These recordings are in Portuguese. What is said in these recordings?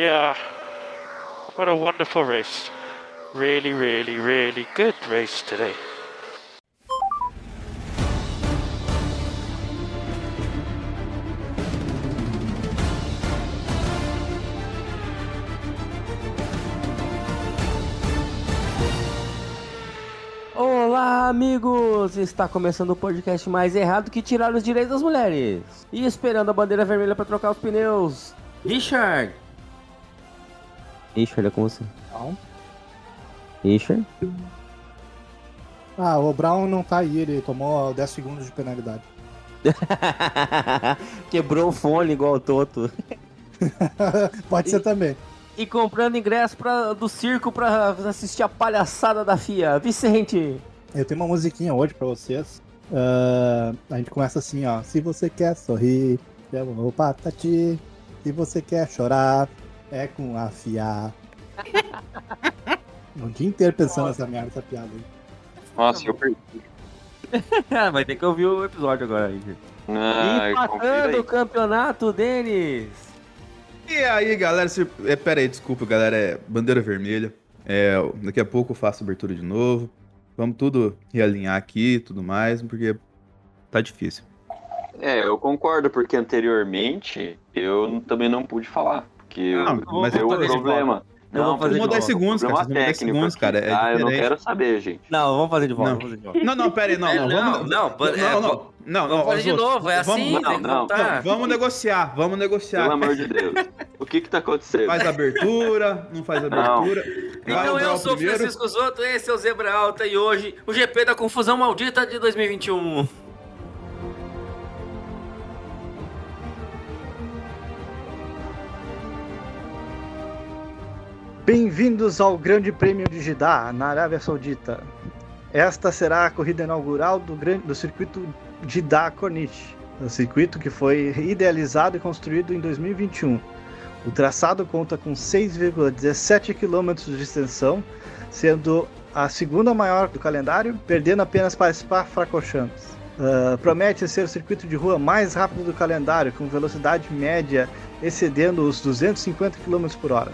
Yeah. What a wonderful race. Really, really, really good race today. Olá, amigos! Está começando o podcast mais errado que tirar os direitos das mulheres. E esperando a bandeira vermelha para trocar os pneus. Richard! Richard, é com você. Não. Richard? Ah, o Brown não tá aí, ele tomou 10 segundos de penalidade. Quebrou o fone igual o Toto. Pode ser também. E comprando ingresso pra, do circo pra assistir a palhaçada da FIA. Vicente! Eu tenho uma musiquinha hoje pra vocês. Ah, a gente começa assim, ó. Se você quer sorrir, é o patati. Se você quer chorar, é com a FIA. O dia inteiro pensando nessa merda, essa piada aí. Nossa, eu perdi. Vai ter que ouvir o episódio agora. Ah, confira Empatando aí. o campeonato, Denis! E aí, galera, se... é, pera aí, desculpa, galera, é bandeira vermelha. É, daqui a pouco eu faço abertura de novo. Vamos tudo realinhar aqui e tudo mais, porque tá difícil. É, eu concordo, porque anteriormente eu também não pude falar. Porque Não, eu- mas deu vamos de problema. Eu vou fazer Vamos de volta. segundos, cara. Problema Vocês vão mudar técnico segundos, aqui. cara. É ah, eu não quero saber, gente. Não, vamos fazer de volta, Não. vamos fazer de volta. Não, não, pera aí, não, não. não, vamos... não, pô, é, não, não, não, não, Vamos fazer de novo, é assim, vamos, Não, tem que não. Vamos negociar, vamos negociar. Pelo amor de Deus. O que que tá acontecendo? Faz abertura, não faz abertura. Então eu sou. Francisco Zoto, esse é o Zebra Alta e hoje o GP da Confusão Maldita de 2021. Bem-vindos ao Grande Prêmio de Jeddah, na Arábia Saudita. Esta será a corrida inaugural do, grande, do circuito Jeddah Corniche, o circuito que foi idealizado e construído em 2021. O traçado conta com 6,17 km de extensão, sendo a segunda maior do calendário, perdendo apenas para Spa-Francorchamps. Ah, promete ser o circuito de rua mais rápido do calendário, com velocidade média excedendo os 250 km por hora.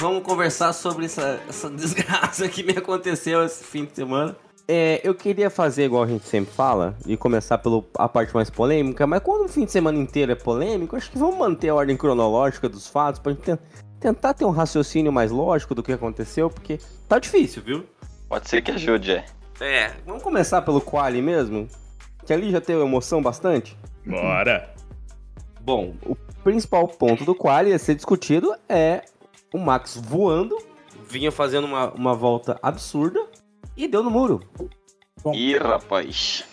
Vamos conversar sobre essa, essa desgraça que me aconteceu esse fim de semana. É, eu queria fazer igual a gente sempre fala e começar pela parte mais polêmica, mas quando o fim de semana inteiro é polêmico, acho que vamos manter a ordem cronológica dos fatos pra gente ten- tentar ter um raciocínio mais lógico do que aconteceu, porque tá difícil, viu? Pode ser que ajude, é. É, vamos começar pelo quali mesmo, que ali já teve emoção bastante. Bora. Bom, o principal ponto do quali a ser discutido é o Max voando, vinha fazendo uma, uma volta absurda e deu no muro. Ih, rapaz.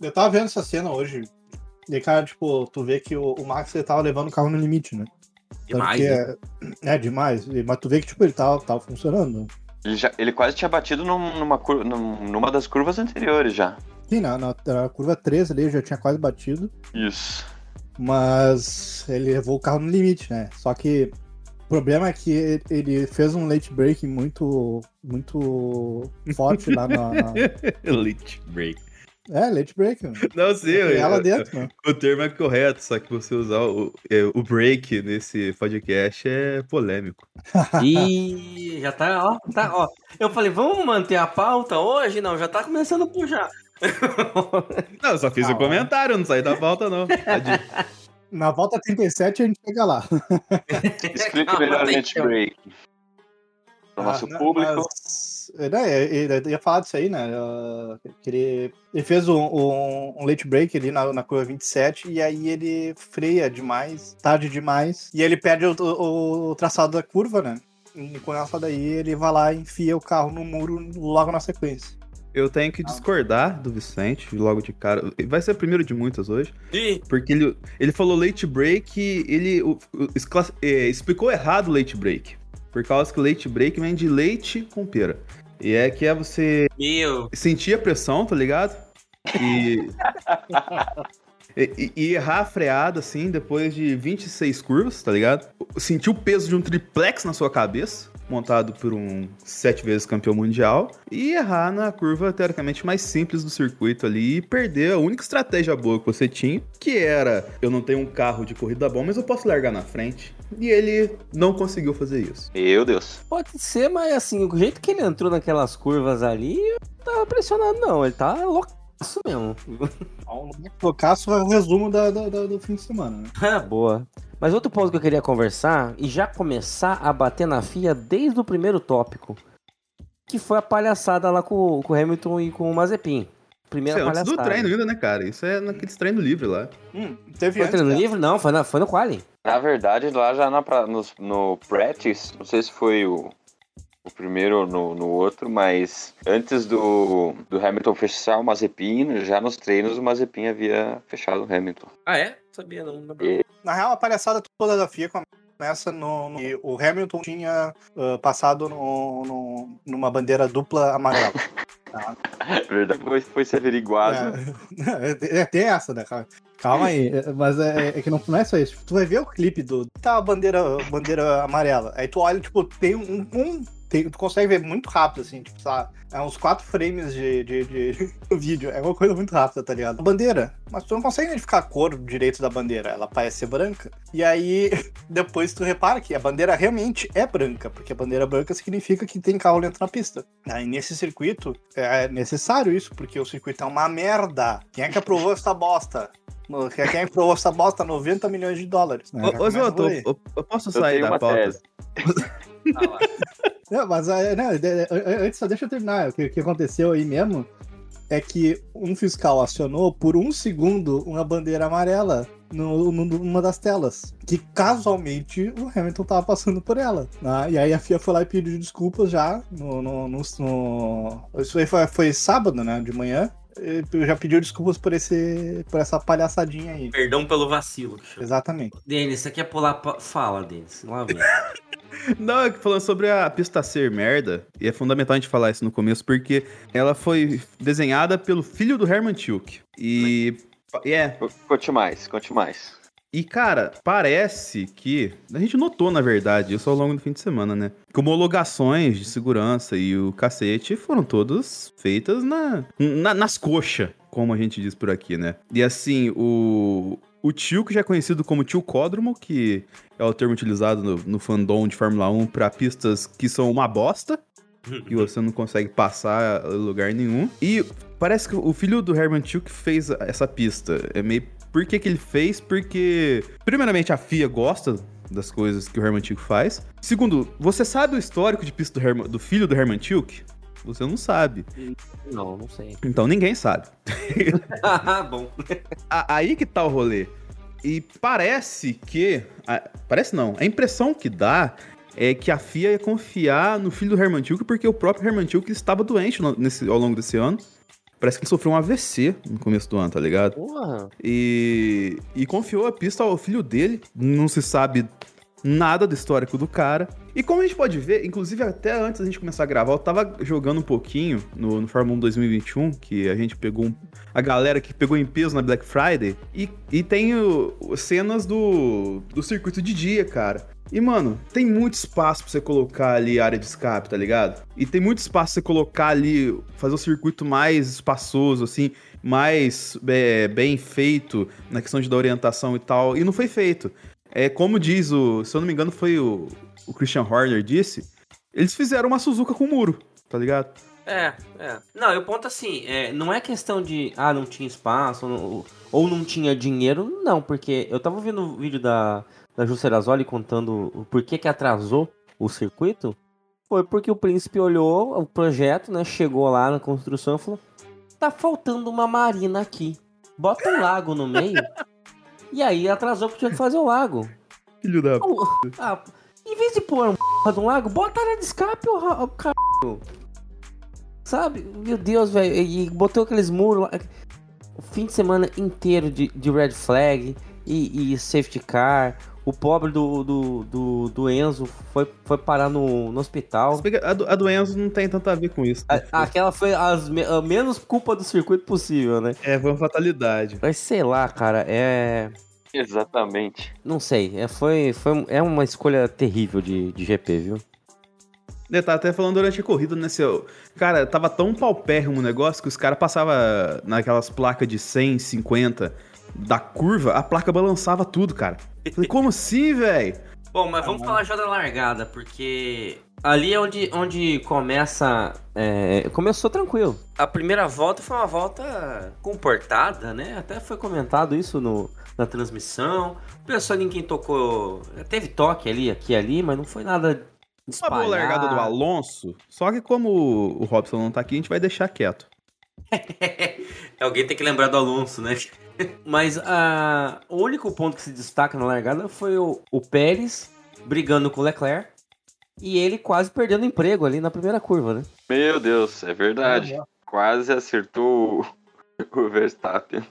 Eu tava vendo essa cena hoje. E, cara, tipo, tu vê que o, o Max ele tava levando o carro no limite, né? Demais, né? é, é demais. E- Mas tu vê que, tipo, ele tava, tava funcionando. Ele, já- ele quase tinha batido num- numa, cur- num- numa das curvas anteriores já. Sim, na, na, na curva 13 ali já tinha quase batido. Isso. Mas ele levou o carro no limite, né? Só que o problema é que ele- fez um late break muito, muito forte lá na. na- Elite break. É, late break, mano. Não sei, Tem ela eu- dentro, mano. o termo é correto, só que você usar o, é, o break nesse podcast é polêmico. Ih, já tá, ó, tá, ó. Eu falei, vamos manter a pauta hoje? Não, já tá começando a puxar. Não, eu só fiz Ah, o comentário, não saí da pauta, não. Na volta 37 a gente chega lá. Explique melhor o que- break. Pro nosso Ah, não, público. mas- né, ele ele ia falar disso aí, né? que ele, ele fez um, um- um late break ali na, na curva 27 e aí ele freia demais, tarde demais, e ele perde o, o- o traçado da curva, né? E com essa daí ele vai lá e enfia o carro no muro logo na sequência. Eu tenho que discordar do Vicente logo de cara. Vai ser o primeiro de muitas hoje. Ih, Porque ele, ele falou late break, ele o- o- esclass- é, explicou errado o late break. Por causa que late break vem de leite com pera. E é que é você meu. sentir a pressão, tá ligado? E. E, e- e errar a freada, assim, depois de 26 curvas, tá ligado? Sentir o peso de um triplex na sua cabeça, montado por um sete vezes campeão mundial, e errar na curva, teoricamente, mais simples do circuito ali e perder a única estratégia boa que você tinha, que era, eu não tenho um carro de corrida bom, mas eu posso largar na frente. E ele não conseguiu fazer isso. Meu Deus. Pode ser, mas assim, o jeito que ele entrou naquelas curvas ali, eu não tava pressionado, não. Ele tá loucaço mesmo. Loucaço é o resumo da, da- da- do fim de semana, né? Ah, boa. Mas outro ponto que eu queria conversar e já começar a bater na FIA desde o primeiro tópico. Que foi a palhaçada lá com, com o Hamilton e com o Mazepin. Primeira Isso é antes palhaçada. do treino ainda, né, cara? Isso é naqueles treinos livres lá. Hum, teve Foi antes, treino né? livre? Não, foi, na, foi no quali. Na verdade, lá já na, no, no practice, não sei se foi o, o primeiro ou no, no outro, mas antes do, do Hamilton fechar o Mazepin, já nos treinos o Mazepin havia fechado o Hamilton. Ah, é? Sabia não. Na real, a palhaçada toda da FIA começa no. no que o Hamilton tinha ah, passado no, no- numa bandeira dupla amarela. Verdade. Depois foi se averiguado. É, é, tem essa, né, cara? Calma aí, é, mas é, é que não, não é só isso. Tipo, tu vai ver o clipe do. Tá a bandeira, bandeira amarela. Aí tu olha, tipo, tem um. um- tem- tu consegue ver muito rápido, assim, tipo, sabe? É uns quatro frames de, de, de vídeo. É uma coisa muito rápida, tá ligado? A bandeira. Mas tu não consegue identificar a cor direito da bandeira. Ela parece ser branca. E aí, depois tu repara que a bandeira realmente é branca, porque a bandeira branca significa que tem carro lento na pista. Aí nesse circuito é necessário isso, porque o circuito é uma merda. Quem é que aprovou essa bosta? No- Quem quem aprovou essa bosta? 90 milhões de dólares. né? Ô, ô Zoto, eu, eu posso sair da pauta? Não, mas é, né, de- de- antes só deixa eu terminar. O que, que aconteceu aí mesmo é que um fiscal acionou por um segundo uma bandeira amarela no, no- numa das telas. Que casualmente o Hamilton tava passando por ela. né? E aí a FIA foi lá e pediu desculpas já no. no- no- no- Isso aí foi, foi sábado, né? De manhã. E Já pediu desculpas por, esse, por essa palhaçadinha aí. Perdão pelo vacilo. Exatamente. Denis, você quer pular. Fala, Denis. Lá vem. Não, é que falando sobre a pista ser merda, e é fundamental a gente falar isso no começo, porque ela foi desenhada pelo filho do Herman Tilke. E. e É, Co- Conte mais, conte mais. E, cara, parece que. A gente notou, na verdade, isso ao longo do fim de semana, né? Que homologações de segurança e o cacete foram todas feitas na, na- nas coxas, como a gente diz por aqui, né? E assim, o. O tio, que já é conhecido como tio Códromo, que é o termo utilizado no, no fandom de Fórmula 1 para pistas que são uma bosta, que você não consegue passar lugar nenhum. E parece que o filho do Herman Tilke fez essa pista. É meio. Por que, que ele fez? Porque, primeiramente, a FIA gosta das coisas que o Herman Tilke faz. Segundo, você sabe o histórico de pista do, Herman- do filho do Herman Tilke? Você não sabe. Não, não sei. Então ninguém sabe. Ah, bom. Aí que tá o rolê. E parece que. parece não. A impressão que dá é que a FIA ia confiar no filho do Herman Tilke porque o próprio Herman Tilke estava doente nesse, ao longo desse ano. Parece que ele sofreu um AVC no começo do ano, tá ligado? Porra. E, e confiou a pista ao filho dele. Não se sabe nada do histórico do cara. E como a gente pode ver, inclusive até antes da gente começar a gravar, eu tava jogando um pouquinho no, no Fórmula 1 2021, que a gente pegou um- a galera que pegou em peso na Black Friday, e, e tem o- cenas do, do circuito de dia, cara. E, mano, tem muito espaço pra você colocar ali área de escape, tá ligado? E tem muito espaço pra você colocar ali, fazer o circuito mais espaçoso, assim, mais é, bem feito na questão de da orientação e tal. E não foi feito. É como diz o. Se eu não me engano, foi o, o Christian Horner disse. Eles fizeram uma Suzuka com muro, tá ligado? É, é. Não, e o ponto assim, é, não é questão de, ah, não tinha espaço ou não, ou não tinha dinheiro, não, porque eu tava ouvindo o vídeo da, da Juscerazoli contando o porquê que atrasou o circuito. Foi porque o príncipe olhou o projeto, né, chegou lá na construção e falou, tá faltando uma marina aqui, bota um lago no meio, e aí atrasou porque tinha que fazer o lago. Filho da. Ah, em vez de pôr um de um lago, bota área de escape, o, ra- o caralho. Sabe? Meu Deus, velho. E botou aqueles muros lá. O fim de semana inteiro de, de red flag e, e safety car. O pobre do, do, do, do Enzo foi, foi parar no, no hospital. A do, a do Enzo não tem tanto a ver com isso. né? A- Aquela foi as, a menos culpa do circuito possível, né? É, foi uma fatalidade. Mas sei lá, cara, é. Exatamente. Não sei, é, foi, foi, é uma escolha terrível de, de GP, viu? Eu tava até falando durante a corrida, né, seu... Cara, tava tão paupérrimo o negócio que os caras passavam naquelas placas de 100, 50 da curva, a placa balançava tudo, cara. Falei, como assim, velho? Bom, mas vamos falar já da largada, porque ali é onde, onde começa. é, começou tranquilo. A primeira volta foi uma volta comportada, né? Até foi comentado isso no, na transmissão. Pessoal ninguém tocou. Teve toque ali, aqui e ali, mas não foi nada. Uma boa largada do espalhado. Alonso, só que como o Robson não tá aqui, a gente vai deixar quieto. Alguém tem que lembrar do Alonso, né? Mas ah, o único ponto que se destaca na largada foi o, o Pérez brigando com o Leclerc e ele quase perdendo emprego ali na primeira curva, né? Meu Deus, é verdade. Quase acertou o, o Verstappen.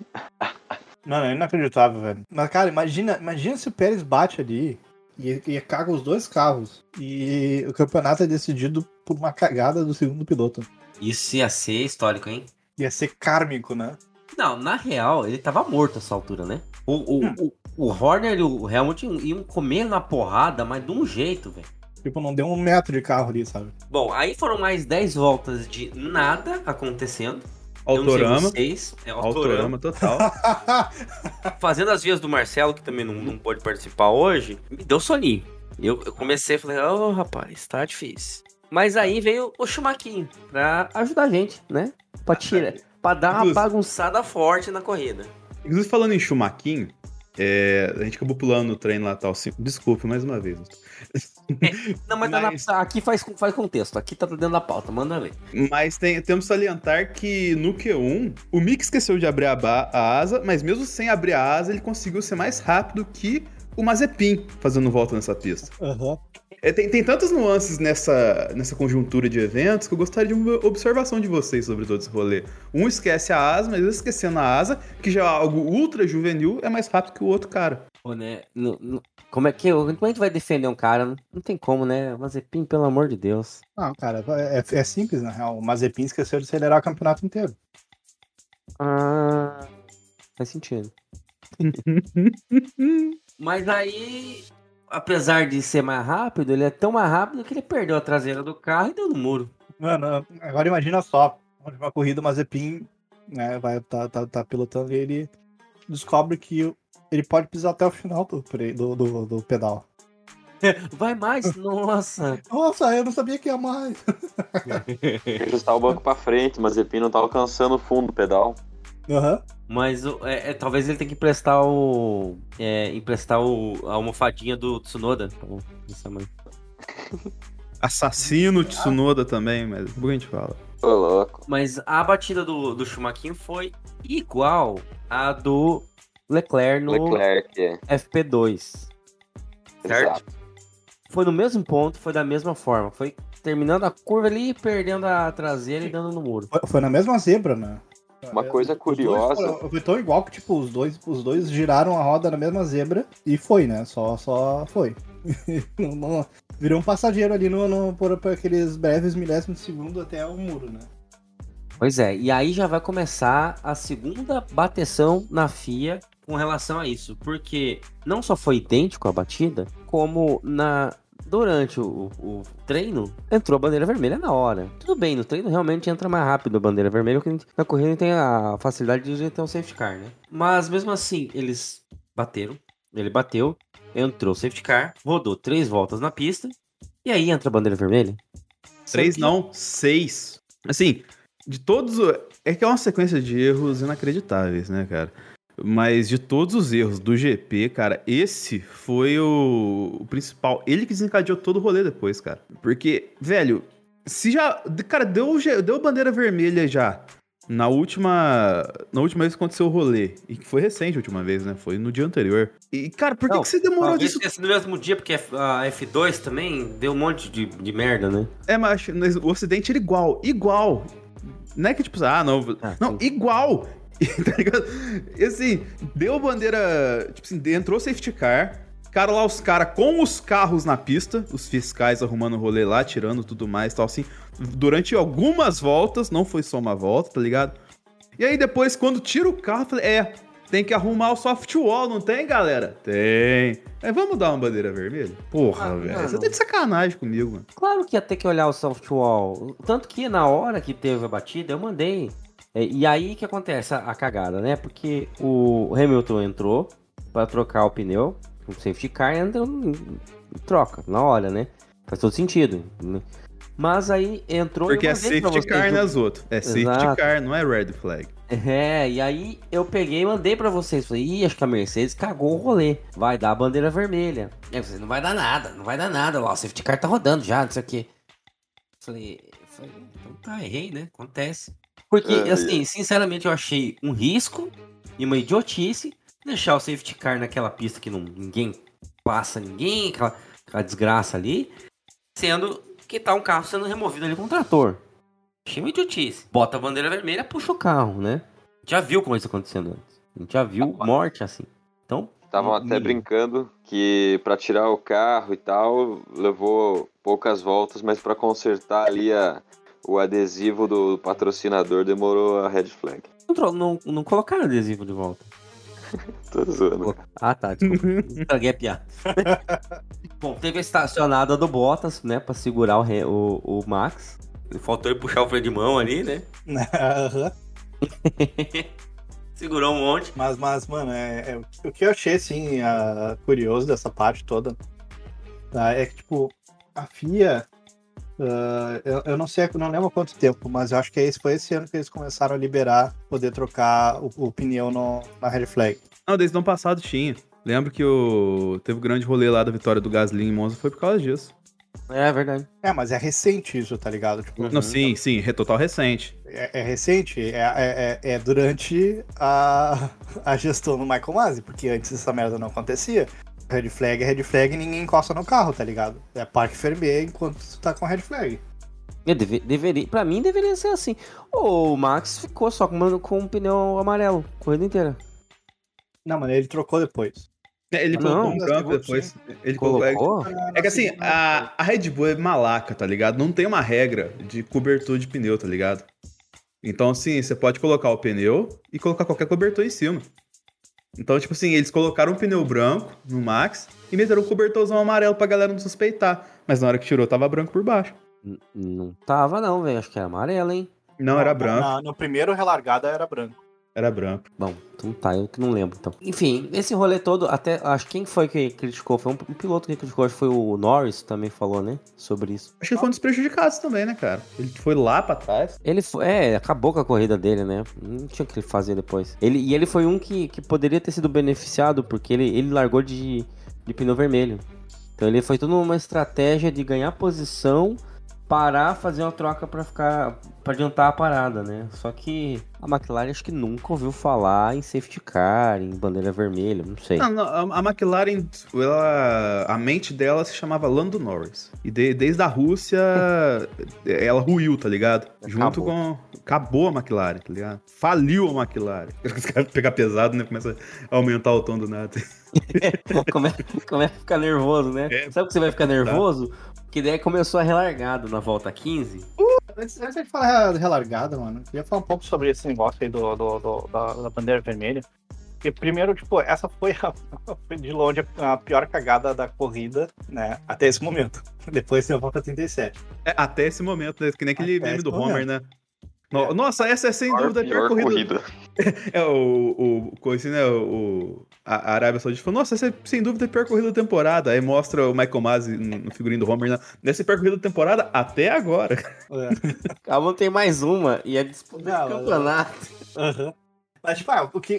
Mano, é inacreditável, velho. Mas, cara, imagina, imagina se o Pérez bate ali e, e caga os dois carros. E o campeonato é decidido por uma cagada do segundo piloto. Isso ia ser histórico, hein? Ia ser kármico, né? Não, na real, ele tava morto essa altura, né? O, o, o, o Horner e o Helmut iam- comer na porrada, mas de um jeito, velho. Tipo, não deu um metro de carro ali, sabe? Bom, aí foram mais 10 voltas de nada acontecendo. Autorama, vocês, é autorama. autorama total. Fazendo as vias do Marcelo, que também não, não pôde participar hoje, me deu soninho. Eu, eu comecei e falei, ô rapaz, tá difícil. Mas aí veio o Chumaquinho pra ajudar a gente, né? Pra tirar, pra dar uma Inclusive- bagunçada forte na corrida. Inclusive, falando em Chumaquinho, é, a gente acabou pulando no trem lá tal. Assim, desculpe mais uma vez. Não, mas, tá Mas- na- aqui faz, faz contexto, aqui tá dentro da pauta, manda ver. Mas tem- temos que salientar que no Q1, o Mick esqueceu de abrir a, ba- a asa, mas mesmo sem abrir a asa, ele conseguiu ser mais rápido que o Mazepin fazendo volta nessa pista. Aham. É, tem, tem tantas nuances nessa, nessa conjuntura de eventos que eu gostaria de uma observação de vocês sobre todo esse rolê. Um esquece a asa, mas esquecendo a asa, que já é algo ultra juvenil, é mais rápido que o outro cara. Pô, né? no- no- como é que como a gente vai defender um cara? Não, não tem como, né? Mazepin, pelo amor de Deus. Não, cara, é, é simples, na real. O Mazepin esqueceu de acelerar o campeonato inteiro. Ah, faz sentido. Mas aí, apesar de ser mais rápido, ele é tão mais rápido que ele perdeu a traseira do carro e deu no muro. Mano, agora imagina só. Uma corrida, o Mazepin né, vai tá, tá, tá pilotando e ele descobre que ele pode pisar até o final do, do, do, do pedal. Vai mais? Nossa! Nossa, eu não sabia que ia mais. Ajustar o banco pra frente, mas Zepin não tá alcançando o fundo do pedal. Aham. Mas é, é, talvez ele tenha que emprestar o. É, emprestar o, a almofadinha do Tsunoda. Então. Assassino Tsunoda também, mas depois a gente fala. Ô, louco. Mas a batida do, do Schumacher foi igual à do Leclerc no Leclerc, é. FP2. Certo? Exato. Foi no mesmo ponto, foi da mesma forma. Foi terminando a curva ali, perdendo a traseira e dando no muro. Foi, foi na mesma zebra, né? Uma coisa Os dois curiosa. foram- Foi tão igual que, tipo, os dois, os dois giraram a roda na mesma zebra e foi, né? Só, só foi. Não- não- virou um passageiro ali no, no, por, por aqueles breves milésimos de segundo até o muro, né? Pois é, e aí já vai começar a segunda bateção na FIA com relação a isso. Porque não só foi idêntico a batida, como na. Durante o, o treino, entrou a bandeira vermelha na hora. Tudo bem, no treino realmente entra mais rápido a bandeira vermelha, porque na corrida tem a facilidade de ter um safety car, né? Mas mesmo assim, eles bateram, ele bateu, entrou o safety car, rodou três voltas na pista, e aí entra a bandeira vermelha. Três não, seis. Assim, de todos. É que é uma sequência de erros inacreditáveis, né, cara? Mas de todos os erros do GP, cara, esse foi o, o principal. Ele que desencadeou todo o rolê depois, cara. Porque, velho, se já. Cara, deu, deu bandeira vermelha já. Na última. Na última vez que aconteceu o rolê. E que foi recente a última vez, né? Foi no dia anterior. E, cara, por que, Não, que você demorou Talvez disso? sido no mesmo dia, porque a F2 também deu um monte de, de merda, né? É, mas o Ocidente era igual, igual. Não é que tipo, ah, não. Ah, não, sim. igual. tá ligado? E assim, deu bandeira. Tipo assim, entrou safety car. Ficaram lá os caras com os carros na pista, os fiscais arrumando o rolê lá, tirando tudo mais tal, assim. Durante algumas voltas, não foi só uma volta, tá ligado? E aí depois, quando tira o carro, eu falei, é, tem que arrumar o soft wall, não tem, galera? Tem. É, vamos dar uma bandeira vermelha? Porra, Ah, velho. Você tá de sacanagem comigo, mano. Claro que ia ter que olhar o softwall. Tanto que na hora que teve a batida, eu mandei. É, E aí que acontece a, a cagada, né? Porque o Hamilton entrou pra trocar o pneu, o safety car entra troca, na hora, né? Faz todo sentido. né? Mas aí entrou Porque é mandei pra safety car nas outras. É safety Exato. car, não é red flag. É, e aí eu peguei e mandei pra vocês. Falei, ih, acho que a Mercedes cagou o rolê. Vai dar a bandeira vermelha. Aí vocês, não vai dar nada, não vai dar nada. Lá, o safety car tá rodando já, não sei o quê. Falei, falei, então tá, errei, né? Acontece. Porque, É, assim, sinceramente, eu achei um risco e uma idiotice deixar o safety car naquela pista que não, ninguém passa ninguém, aquela, aquela desgraça ali, sendo que tá um carro sendo removido ali com um trator. Achei uma idiotice. Bota a bandeira vermelha, puxa o carro, né? Já viu como isso acontecendo antes. A gente já viu morte assim. Então, Estavam até mínimo. brincando que pra tirar o carro e tal, levou poucas voltas, mas pra consertar ali a, o adesivo do patrocinador demorou a red flag. não, não, não colocaram adesivo de volta. Tô zoando. Ah, tá, desculpa. Estraguei a piada. Bom, teve a estacionada do Bottas, né, pra segurar o, o, o Max. Faltou ele puxar o freio de mão ali, né? Aham. Segurou um monte. Mas, mas, mano, é, é- o que eu achei, assim, ah, curioso dessa parte toda tá, é que, tipo, a FIA, ah, eu, eu não sei, não lembro quanto tempo, mas eu acho que esse, foi esse ano que eles começaram a liberar, poder trocar o, o pneu no- na red flag. Não, desde o ano passado tinha. Lembro que o... teve o grande rolê lá da vitória do Gasly em Monza, foi por causa disso. É verdade. É, mas é recente isso, tá ligado? Tipo. Não, sim, sim, é total recente. é, é recente, é, é, é- é durante a, a gestão do Michael Masi, porque antes essa merda não acontecia. Red flag é red flag e ninguém encosta no carro, tá ligado? É parque fermé enquanto tu tá com red flag. Eu deve- deveria, pra mim deveria ser assim. O Max ficou só com, com um pneu amarelo, corrida inteira. Não, mano, ele trocou depois. É, Ele Ah, colocou não, um branco depois. Ele colocou. é- Colocou? É que assim, a, a Red Bull é malaca, tá ligado? Não tem uma regra de cobertura de pneu, tá ligado? Então, assim, você pode colocar o pneu e colocar qualquer cobertor em cima. Então, tipo assim, eles colocaram um pneu branco no Max e meteram um cobertorzão amarelo pra galera não suspeitar. Mas na hora que tirou, tava branco por baixo. N- Não tava não, velho. Acho que era amarelo, hein? Não, era Na- branco. na- no primeiro relargada era branco. Era branco. Bom, então tá, eu que não lembro então. Enfim, esse rolê todo, até acho que quem foi que criticou? Foi um, um piloto que criticou, acho que foi o Norris também falou, né? Sobre isso. Acho que foi um dos prejudicados também, né, cara? Ele foi lá pra trás. Ele foi, é, acabou com a corrida dele, né? Não tinha o que ele fazer depois. Ele, e ele foi um que, que poderia ter sido beneficiado, porque ele, ele largou de, de pneu vermelho. Então ele foi toda uma estratégia de ganhar posição, parar, fazer uma troca pra ficar. pra adiantar a parada, né? Só que a McLaren acho que nunca ouviu falar em safety car, em bandeira vermelha, não sei. Não, não, a, McLaren, ela, a mente dela se chamava Lando Norris. E de- desde a Rússia, ela ruiu, tá ligado? Junto Acabou. com. Acabou a McLaren, tá ligado? Faliu a McLaren. Os caras pegam pesado, né? Começa a aumentar o tom do nada. Come- Começa a ficar nervoso, né? É. Sabe que você vai ficar nervoso? Que daí começou a relargado na volta 15. Antes, antes de falar de relargada, mano, eu queria falar um pouco sobre esse negócio aí do, do- do- da, da bandeira vermelha. Porque, primeiro, tipo, essa foi, a- foi de longe a, a pior cagada da corrida, né? Até esse momento. Depois tem a volta 37. É, até esse momento, né? Que nem aquele Até meme do momento. Homer, né? No- Nossa, essa é sem Pior, dúvida a pior, pior corrida. É o, o, coisa assim, né? O, a Arábia Saudita falou: Nossa, essa é sem dúvida a pior corrida da temporada. Aí mostra o Michael Masi no no figurino do Homer, né? Nessa é a pior corrida da temporada até agora. É. Calma, tem mais uma. E é disputa Não, campeonato. Aham. Mas, tipo, ah, o que,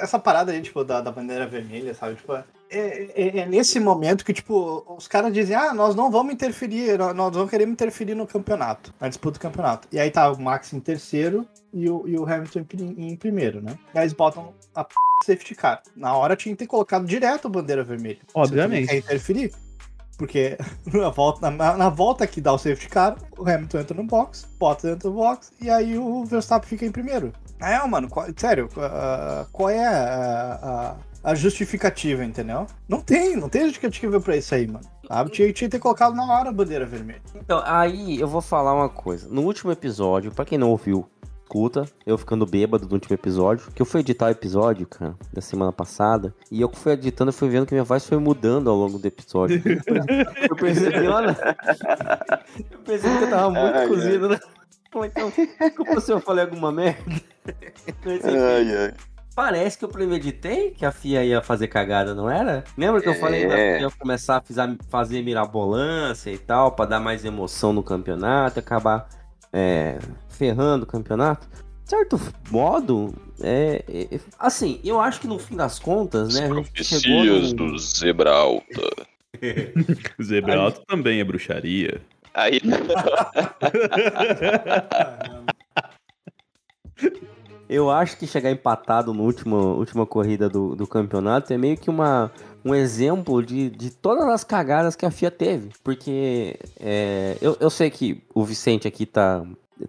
essa parada aí, tipo, da, da bandeira vermelha, sabe? Tipo, é, é- é nesse momento que, tipo, os caras dizem, ah, nós não vamos interferir, nós não queremos interferir no campeonato, na disputa do campeonato. E aí tá o Max em terceiro e o, e o Hamilton em, em primeiro, né? E aí eles botam a p... safety car. Na hora tinha que ter colocado direto a bandeira vermelha. Obviamente. Você quer interferir? Porque na volta, na, na volta que dá o safety car, o Hamilton entra no box, Bottas entra no box, e aí o Verstappen fica em primeiro. É, mano, qual- sério, ah, qual é a, a- a justificativa, entendeu? Não tem, não tem justificativa pra isso aí, mano. Ah, tinha, tinha que ter colocado na hora a bandeira vermelha. Então, aí eu vou falar uma coisa. No último episódio, pra quem não ouviu, escuta, eu ficando bêbado no último episódio, que eu fui editar o episódio, cara, da semana passada, e eu fui editando, eu fui vendo que minha voz foi mudando ao longo do episódio. eu percebi, olha, eu percebi que eu tava muito Ai, cozido, né? Falei, Então, desculpa se eu falei alguma merda. Mas, enfim, Ai, ai. Parece que eu premeditei que a FIA ia fazer cagada, não era? Lembra que eu falei que É. ia começar a fizer- fazer mirabolância e tal, pra dar mais emoção no campeonato, acabar é, ferrando o campeonato? De certo modo, é, é, assim, eu acho que no fim das contas, né, a gente chegou Profecias num- do Zebralta. Zebra alto também é bruxaria. Aí, Eu acho que chegar empatado na última, última corrida do, do campeonato é meio que uma, um exemplo de, de todas as cagadas que a FIA teve. Porque é, eu, eu sei que o Vicente aqui tá,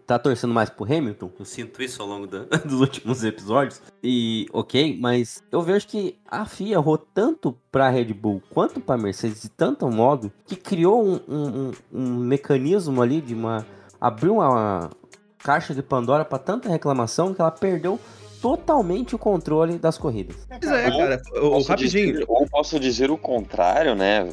tá torcendo mais pro Hamilton. Eu sinto isso ao longo da- dos últimos episódios. E ok, mas eu vejo que a FIA errou tanto pra Red Bull quanto pra Mercedes de tanto modo que criou um, um, um- um mecanismo ali de uma. abriu uma caixa de Pandora pra tanta reclamação que ela perdeu totalmente o controle das corridas. Pois é, cara. Ô, posso rapidinho. dizer, ou posso dizer o contrário, né?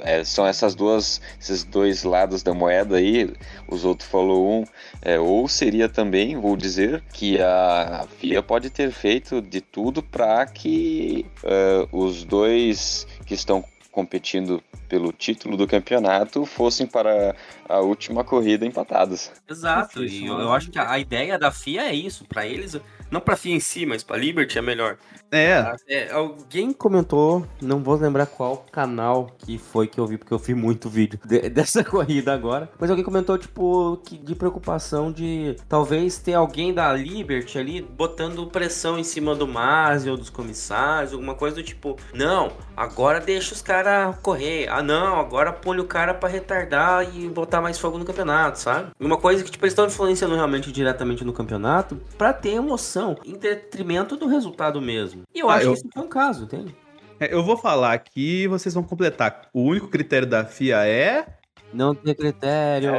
É, são essas duas, esses dois lados da moeda aí. Os outros falou um. É, ou seria também, vou dizer, que a FIA pode ter feito de tudo para que é, os dois que estão competindo pelo título do campeonato fossem para a última corrida empatados. Exato, e eu, eu acho que a, ideia da FIA é isso, pra eles, não pra FIA em si, mas pra Liberty é melhor. É, É, alguém comentou, não vou lembrar qual canal que foi que eu vi, porque eu vi muito vídeo de- dessa corrida agora. Mas alguém comentou, tipo, que, de preocupação de talvez ter alguém da Liberty ali botando pressão em cima do Masi ou dos comissários, alguma coisa do tipo, não, agora deixa os caras correr. Ah, não, agora põe o cara pra retardar e botar mais fogo no campeonato, sabe? Uma coisa que, tipo, eles estão influenciando realmente diretamente no campeonato pra ter emoção, em detrimento do resultado mesmo. E eu Ah, acho eu- que isso foi um caso, entende? é, eu vou falar aqui e vocês vão completar. O único critério da FIA é. Não ter critério.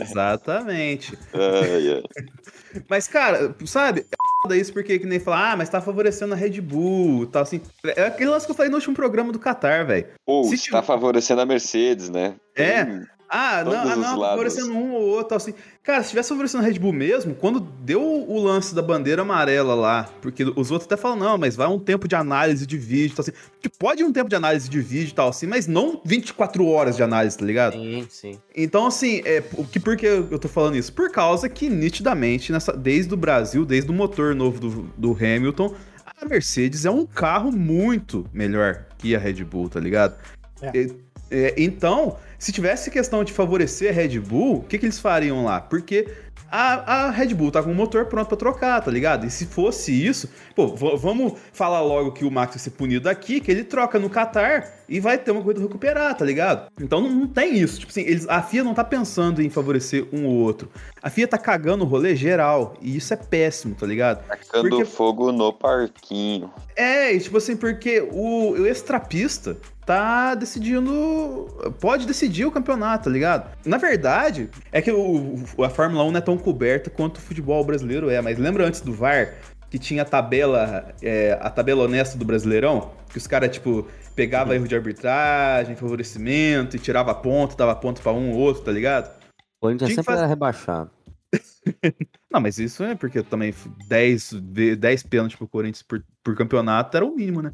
Exatamente. Ai, ai. Mas, cara, sabe? É foda isso porque que nem falar, ah, mas tá favorecendo a Red Bull e tal, assim. É aquele lance que eu falei no último programa do Qatar, velho. Ou Se está tiver- favorecendo a Mercedes, né? É. Tem- Ah, não, ah, não, favorecendo um ou outro, tal, assim. Cara, se tivesse favorecendo a Red Bull mesmo, quando deu o lance da bandeira amarela lá, porque os outros até falam, não, mas vai um tempo de análise de vídeo, tal, assim. Que pode ir um tempo de análise de vídeo e tal, assim, mas não 24 horas de análise, tá ligado? Sim, sim. Então, assim, é, o que, por que eu tô falando isso? Por causa que, nitidamente, nessa, desde o Brasil, desde o motor novo do, do Hamilton, a Mercedes é um carro muito melhor que a Red Bull, tá ligado? É. É, é, então, se tivesse questão de favorecer a Red Bull, o que, que eles fariam lá? Porque a, a Red Bull tá com o motor pronto pra trocar, tá ligado? E se fosse isso, pô, vamos falar logo que o Max vai ser punido aqui, que ele troca no Qatar e vai ter uma corrida recuperar, tá ligado? Então não, não tem isso. Tipo assim, eles, a FIA não tá pensando em favorecer um ou outro. A FIA tá cagando o rolê geral. E isso é péssimo, tá ligado? Tacando Porque- fogo no parquinho. É, e tipo assim, porque o, o extrapista tá decidindo. Pode decidir o campeonato, tá ligado? Na verdade, é que o, a Fórmula 1 não é tão coberta quanto o futebol brasileiro é, mas lembra antes do VAR que tinha a tabela, é, a tabela honesta do Brasileirão? Que os caras, tipo, pegava erro de arbitragem, favorecimento, e tirava ponto, dava ponto pra um ou outro, tá ligado? O Corinthians sempre fazer- era rebaixado. Não, mas isso é porque também 10, ve- 10 pênaltis pro Corinthians por, por campeonato era o mínimo, né?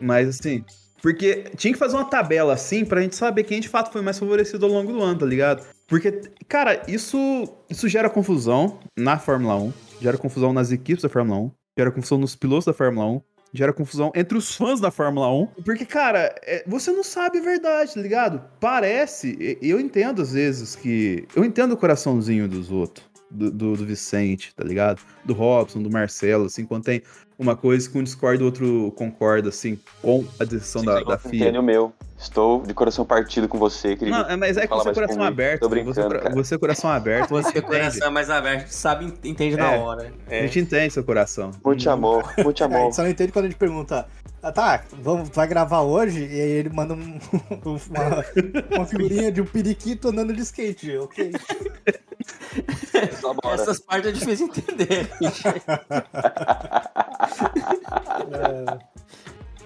Mas assim, porque tinha que fazer uma tabela assim pra gente saber quem de fato foi mais favorecido ao longo do ano, tá ligado? Porque, cara, isso, isso gera confusão na Fórmula 1, gera confusão nas equipes da Fórmula 1, gera confusão nos pilotos da Fórmula 1, gera confusão entre os fãs da Fórmula 1. Porque, cara, é, você não sabe a verdade, tá ligado? Parece, eu entendo às vezes que. Eu entendo o coraçãozinho dos outros. Do, do, do Vicente, tá ligado? Do Robson, do Marcelo, assim, quando tem uma coisa que um discorda, o outro concorda, assim, com a decisão da, da FIA. Entende o meu. Estou de coração partido com você, querido. Não, é- mas é que você é coração comigo. aberto. Tô Você, brincando, cara. você é coração aberto. Você Você é coração é mais aberto, sabe, entende na É. hora. A gente entende seu coração. Muito amor, muito É, a amor. gente só não entende quando a gente pergunta Ah, tá, vamos, vai gravar hoje e aí ele manda um- uma, uma figurinha de um periquito andando de skate, ok? Essas partes é difícil entender.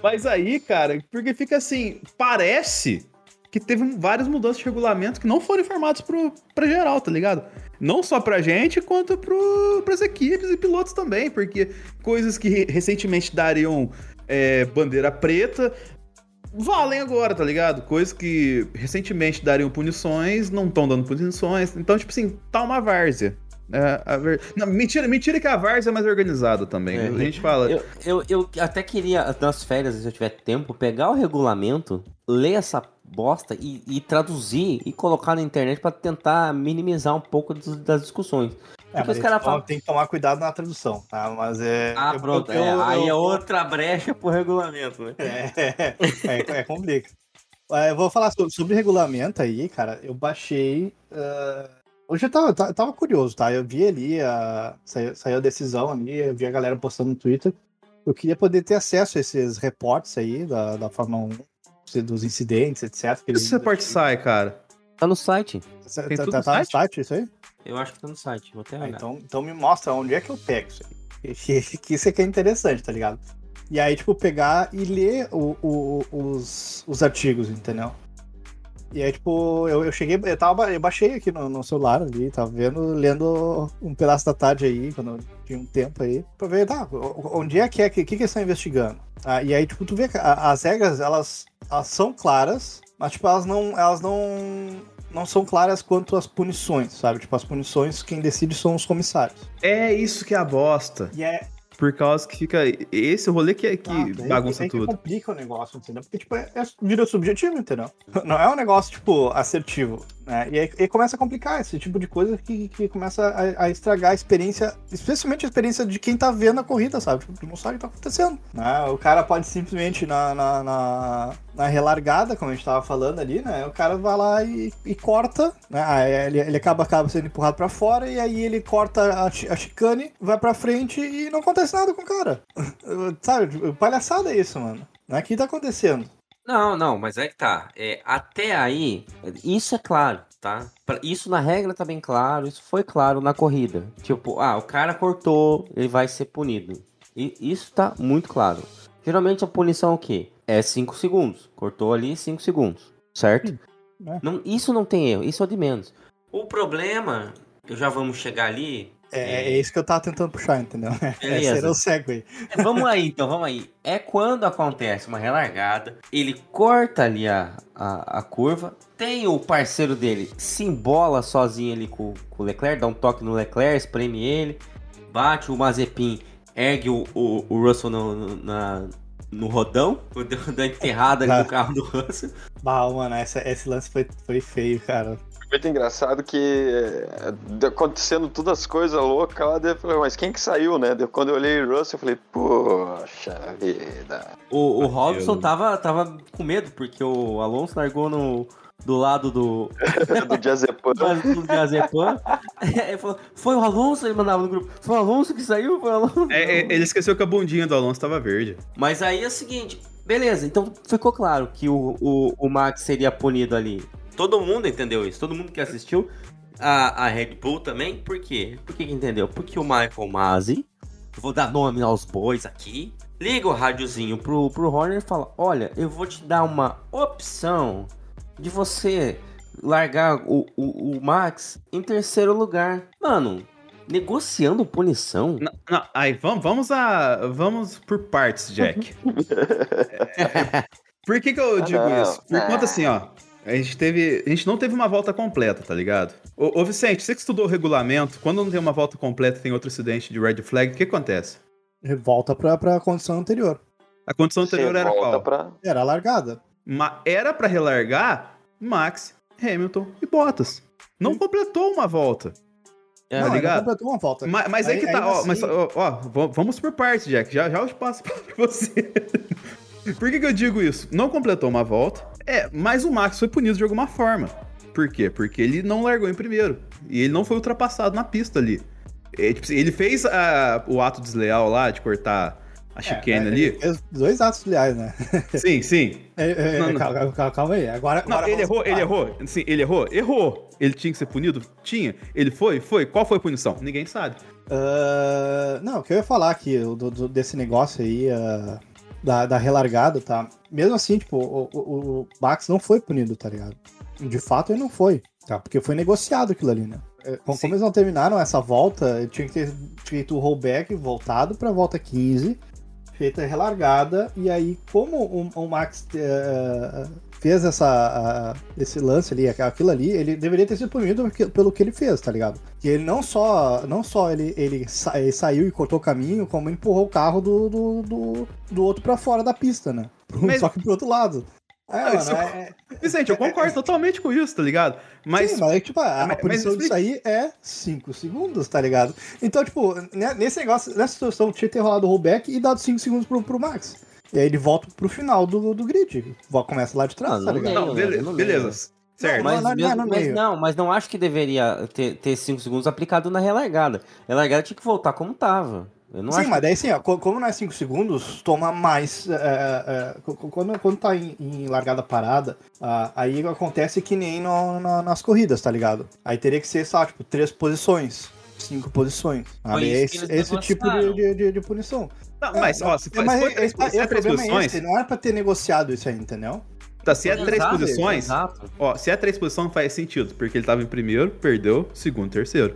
Mas aí, cara, porque fica assim, parece que teve várias mudanças de regulamento que não foram informados pro, pra geral, tá ligado? Não só pra gente, quanto pro, pras equipes e pilotos também, porque coisas que re- recentemente dariam é, bandeira preta valem agora, tá ligado? Coisas que recentemente dariam punições, não estão dando punições. Então, tipo assim, tá uma várzea. É, a ver- não, mentira, mentira que a várzea é mais organizada também. É. A gente fala. Eu, eu, eu até queria, nas férias, se eu tiver tempo, pegar o regulamento, ler essa bosta e, e traduzir e colocar na internet pra tentar minimizar um pouco das discussões. É, Porque os caras tem, falam. tem que tomar cuidado na tradução, tá? Mas é. Ah, eu- pronto. eu- é, eu- aí é eu- outra brecha pro regulamento, né? É, é, é complicado. É, Eu vou falar so- sobre regulamento aí, cara. Eu baixei. ah, hoje eu tava, ta- tava curioso, tá? Eu vi ali, a, saiu, saiu a decisão ali, eu vi a galera postando no Twitter. Eu queria poder ter acesso a esses reportes aí da, da Fórmula 1, dos incidentes, etc. que Esse repórte sai, cara. Tá no site. Tá, Tem tá- tudo tá no no site? site isso aí? Eu acho que tá no site. Vou até Ah, olhar. então, então me mostra onde é que eu pego isso aí. Que, que isso aqui é interessante, tá ligado? E aí, tipo, pegar e ler o- o- os, os artigos, entendeu? E aí, tipo, eu, eu cheguei, eu, tava, eu baixei aqui no, no celular ali, tava vendo, lendo um pedaço da tarde aí, quando tinha um tempo aí, pra ver, tá, onde é que é, o que, que eles estão investigando? Ah, e aí, tipo, tu vê que as regras, elas, elas são claras, mas, tipo, elas não, elas não, não são claras quanto às punições, sabe? Tipo, as punições, quem decide são os comissários. É isso que é a bosta. E é, Por causa que fica. Esse rolê que, é que Ah, bagunça daí que tudo. complica o negócio, entendeu? Porque, tipo, é, é, vira subjetivo, entendeu? Não é um negócio, tipo, assertivo, né? E aí, aí começa a complicar esse tipo de coisa que, que começa a, a estragar a experiência, especialmente a experiência de quem tá vendo a corrida, sabe? Tipo, não sabe o que tá acontecendo, né? O cara pode simplesmente, na, na, na, na relargada, como a gente tava falando ali, né? O cara vai lá e, e corta, né? Ele, ele acaba, acaba sendo empurrado pra fora e aí ele corta a, a chicane, vai pra frente e não acontece nada com o cara. Sabe, palhaçada é isso, mano. Não é o que tá acontecendo. Não, não, mas é que tá. É, até aí, isso é claro, tá? Pra- Isso na regra tá bem claro, isso foi claro na corrida. Tipo, ah, o cara cortou, ele vai ser punido. E isso tá muito claro. Geralmente a punição é o quê? É 5 segundos. Cortou ali 5 segundos, certo? é. Não, isso não tem erro, isso é o de menos. O problema, eu já vamos chegar ali. É, é isso que eu tava tentando puxar, entendeu? Esse era o segue. É, Vamos aí, então, vamos aí. É quando acontece uma relargada, ele corta ali a, a, a curva, tem o parceiro dele, se embola sozinho ali com, com o Leclerc, dá um toque no Leclerc, espreme ele, bate o Mazepin, ergue o, o, o Russell no, no, na- no rodão, deu deu enterrada ali no carro do Russell. Bah, mano, essa- esse lance foi, foi feio, cara. Muito engraçado que é, acontecendo todas as coisas loucas lá, eu falei, mas quem que saiu, né? Quando eu olhei o Russell, eu falei, poxa vida. O, o Robson tava, tava com medo, porque o Alonso largou no, do lado do, Do Diazepam. Mas do Diazepam. Ele falou, foi o Alonso, ele mandava no grupo. Foi o Alonso que saiu? Foi o Alonso. É, é, ele esqueceu que a bundinha do Alonso tava verde. Mas aí é o seguinte, beleza, então ficou claro que o, o, o Max seria punido ali. Todo mundo entendeu isso, todo mundo que assistiu. A, a Red Bull também, por quê? Por que que entendeu? Porque o Michael Masi, vou dar nome aos bois aqui, liga o rádiozinho pro, pro Horner e fala: Olha, eu vou te dar uma opção de você largar o, o, o Max em terceiro lugar. Mano, negociando punição. Não, não, aí vamos, vamos a. Vamos por partes, Jack. É, por que, que eu digo não, isso? Por não. conta assim, ó. A gente teve. A gente não teve uma volta completa, tá ligado? Ô, ô Vicente, você que estudou o regulamento, quando não tem uma volta completa tem outro acidente de red flag, o que acontece? Volta pra, pra condição anterior. A condição anterior Você era volta qual? pra... Era a largada. Ma- era pra relargar Max, Hamilton e Bottas. Não completou uma volta. É, não, tá ele ligado? completou uma volta. Ma- Mas, aí, que tá, ó, assim- mas, ó, ó, vamos por partes, Jack. Já, já eu passo pra você. por que, que eu digo isso? Não completou uma volta. É, mas o Max foi punido de alguma forma. Por quê? Porque ele não largou em primeiro. E ele não foi ultrapassado na pista ali. É, tipo ele fez ah, o ato desleal lá de cortar a chicane É, ali. dois atos, aliás, né? Sim, sim. É, é, Não, não. Calma, calma, calma aí. Agora, Não, agora ele errou, ele errou. Sim, ele errou, errou. Ele tinha que ser punido? Tinha. Ele foi? Foi. Qual foi a punição? Ninguém sabe. Ah, não, o que eu ia falar aqui do- do- desse negócio aí ah, da, da relargada, tá? Mesmo assim, tipo, o, o, o Max não foi punido, tá ligado? De fato, ele não foi, tá? Porque foi negociado aquilo ali, né? É, Como, Sim. eles não terminaram essa volta, tinha que ter feito o rollback, voltado pra volta 15, feita a relargada, e aí, como o, o Max eh, fez essa, ah, esse lance ali, aquilo ali, ele deveria ter sido punido pelo que ele fez, tá ligado? Que ele não só, não só ele, ele, sa- ele saiu e cortou o caminho, como empurrou o carro do, do, do, do outro pra fora da pista, né? Mas- Só que pro outro lado. É, mano, isso- é- é- Vicente, eu concordo totalmente com isso, tá ligado? Mas. Sim, mas é tipo, a, a mas- punição mas disso aí é 5 segundos, tá ligado? Então, tipo, né, nesse negócio, nessa situação, tinha que ter rolado o rollback e dado 5 segundos pro, pro Max. E aí ele volta pro final do, do grid. Começa lá de trás, Ah, tá não ligado? Não, Não, bele- não beleza. lembro. Certo. Não, Mas, não, mesmo- mas não, mas não acho que deveria ter 5 segundos aplicado na relargada. A relargada tinha que voltar como tava. Eu não Sim, acho mas daí assim, ó, co- como não é 5 segundos, toma mais. é, é, co- quando, quando tá em, em largada parada, ah, aí acontece que nem no- na- nas corridas, tá ligado? Aí teria que ser, sabe, tipo, três posições. Cinco posições. É esse, esse tipo de, de, de- de punição. Não, mas, ó, se É, for, mas se for esse- três, esse se é três problema é posições. esse, não era pra ter negociado isso aí, entendeu? Tá, se é três Exato, posições. Exato. Ó, se é três posições, faz sentido. Porque ele tava em primeiro, perdeu, segundo, terceiro.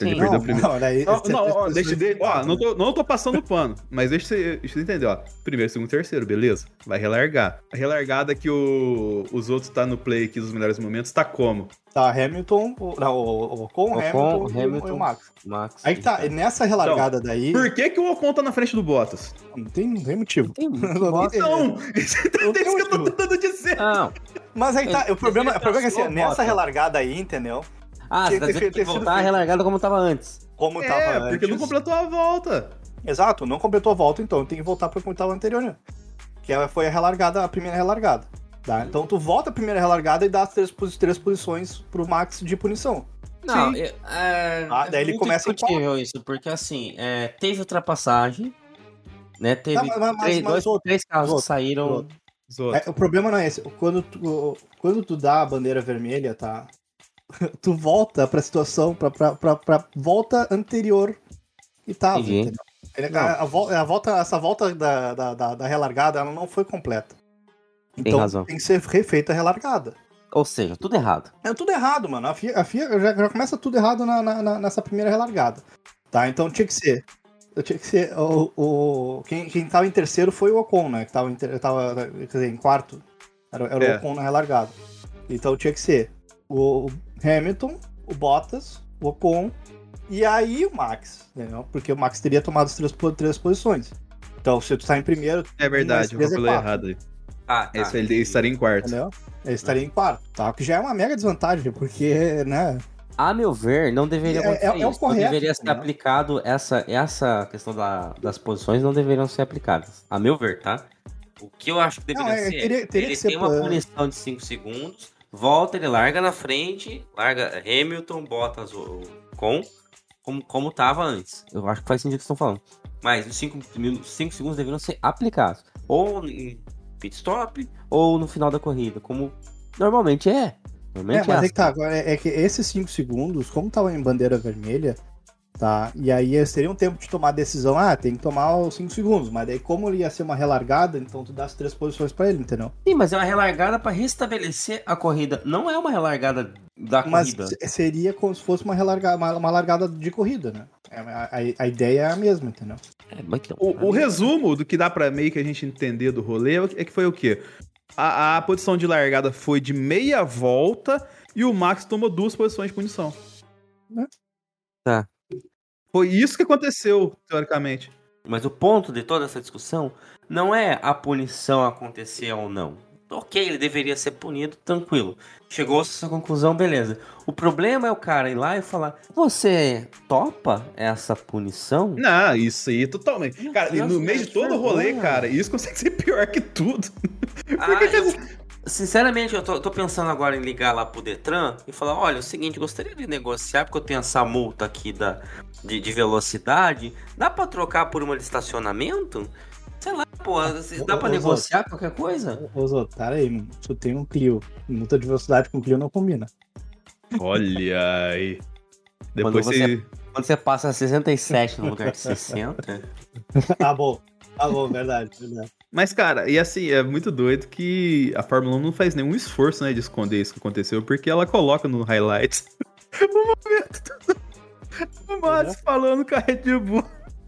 Ele Sim. Não, o primeiro. não, olha aí, Não, esse- não, ó, deixa, de, ó, não tô, não tô passando pano, mas deixa você, deixa você entender, ó. Primeiro, segundo, terceiro, beleza? Vai relargar. A relargada que o, os outros tá no play aqui dos melhores momentos, tá como? Tá, Hamilton, o, não, o, Ocon, Ocon, Hamilton, o- Hamilton. e o Max. Max. Aí que tá, nessa relargada daí, Por que, que o Ocon tá na frente do Bottas? não tem, não tem motivo. Tem Não, bosta. Não! Isso é tem isso que eu tô motivo. tentando dizer. Não. Mas aí tá, o problema, o problema é que assim, nessa relargada aí, entendeu? Ah, você tá que dizendo ter- que tem que voltar a feito. relargada como tava antes. Como tava É, antes. porque não completou a volta. Exato, não completou a volta, então tem que voltar pra como tava anterior, né? Que ela foi a relargada, a primeira relargada. Tá? Então tu volta a primeira relargada e dá as três, três posições pro Max de punição. Não, Sim. é, é, Ah, daí ele muito começa discutível isso, porque assim, é, teve ultrapassagem, né? Teve Tá, mas- mas- três, mas dois, outro, três carros que outro, saíram. outro. É, o problema não é esse. Quando tu, quando tu dá a bandeira vermelha, tá? Tu volta pra situação, pra, pra, pra, pra volta anterior que tava, Entendi. entendeu? Ele- A, a vol- a volta, essa volta da, da, da, da relargada, ela não foi completa. Então razão. tem que ser refeita a relargada. Ou seja, tudo errado. É tudo errado, mano. A FIA, a FIA já, já começa tudo errado na, na- na- nessa primeira relargada. Tá? Então tinha que ser. Tinha que ser. O, o, quem, quem tava em terceiro foi o Ocon, né? Que tava em, ter- tava, quer dizer, em quarto. Era, era É. o Ocon na relargada. Então tinha que ser o Hamilton, o Bottas, o Ocon e aí o Max. Entendeu? Porque o Max teria tomado as três, três posições. Então, se tu tá em primeiro, É verdade, eu é falei errado aí. Ah, Esse ele estaria em quarto. entendeu? Ele estaria em quarto. Tá? O que já é uma mega desvantagem, porque, né? A meu ver, não deveria É- acontecer é- é o isso. correto, não deveria ser entendeu? aplicado essa, essa questão da- das posições não deveriam ser aplicadas. A meu ver, tá? O que eu acho que deveria Não, é, ser, teria- teria ele que ser tem uma por- punição de 5 segundos, volta, ele larga na frente, larga Hamilton, Bottas o com como, como tava antes. Eu acho que faz sentido o que estão falando. Mas os 5 segundos deveriam ser aplicados. Ou em pit stop, ou no final da corrida, como normalmente é. É, Normalmente mas é assim. que tá, agora é, é que esses 5 segundos, como tava em bandeira vermelha, tá? E aí eles teriam tempo de tomar a decisão, ah, tem que tomar os 5 segundos, mas daí como ele ia ser uma relargada, então tu dá as três posições pra ele, entendeu? Sim, mas é uma relargada para restabelecer a corrida. Não é uma relargada da Mas corrida. se- seria como se fosse uma, relargada, uma, uma largada de corrida, né? É, A, a- a ideia é a mesma, entendeu? É, mas então, O, o resumo do que dá pra meio que a gente entender do rolê é que foi o quê? A, a posição de largada foi de meia volta e o Max tomou duas posições de punição. Tá. Foi isso que aconteceu, teoricamente. Mas o ponto de toda essa discussão não é a punição acontecer ou não. Ok, ele deveria ser punido, tranquilo. Chegou-se a essa conclusão, beleza. O problema é o cara ir lá e falar: Você topa essa punição? Não, isso aí totalmente. Meu Cara, Deus, no meio de todo o rolê, cara, isso consegue ser pior que tudo. Ah, que que eu- Sinceramente, eu tô, tô pensando agora em ligar lá pro Detran e falar: olha, é o seguinte, gostaria de negociar, porque eu tenho essa multa aqui da, de, de velocidade, dá pra trocar por uma de estacionamento? Sei lá, pô, dá pra Ô, ô, negociar qualquer coisa? Ô, Zô, para aí, mano. Tu tem um Clio. Multa de velocidade com Clio não combina. Olha aí. Depois Quando você... Quando você passa 67 no lugar de 60. tá bom. Tá bom, verdade, verdade. Mas, cara, e assim, é muito doido que a Fórmula 1 não faz nenhum esforço, né, de esconder isso que aconteceu, porque ela coloca no highlights o momento do Max falando com a Red Bull.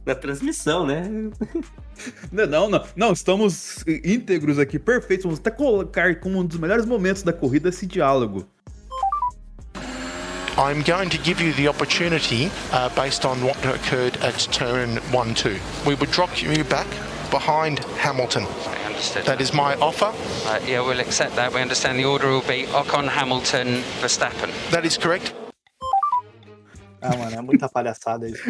Na transmissão, né? Não, não, não, não, estamos íntegros aqui, perfeitos. Vamos até colocar como um dos melhores momentos da corrida esse diálogo. I'm going to give you the opportunity uh, based on what occurred at turn 1 2. We would drop you back behind Hamilton. I understood. That is my offer. Uh, yeah, we'll accept that. We understand the order will be Ocon, Hamilton, Verstappen. That is correct. Ah, mano, é muita palhaçada isso.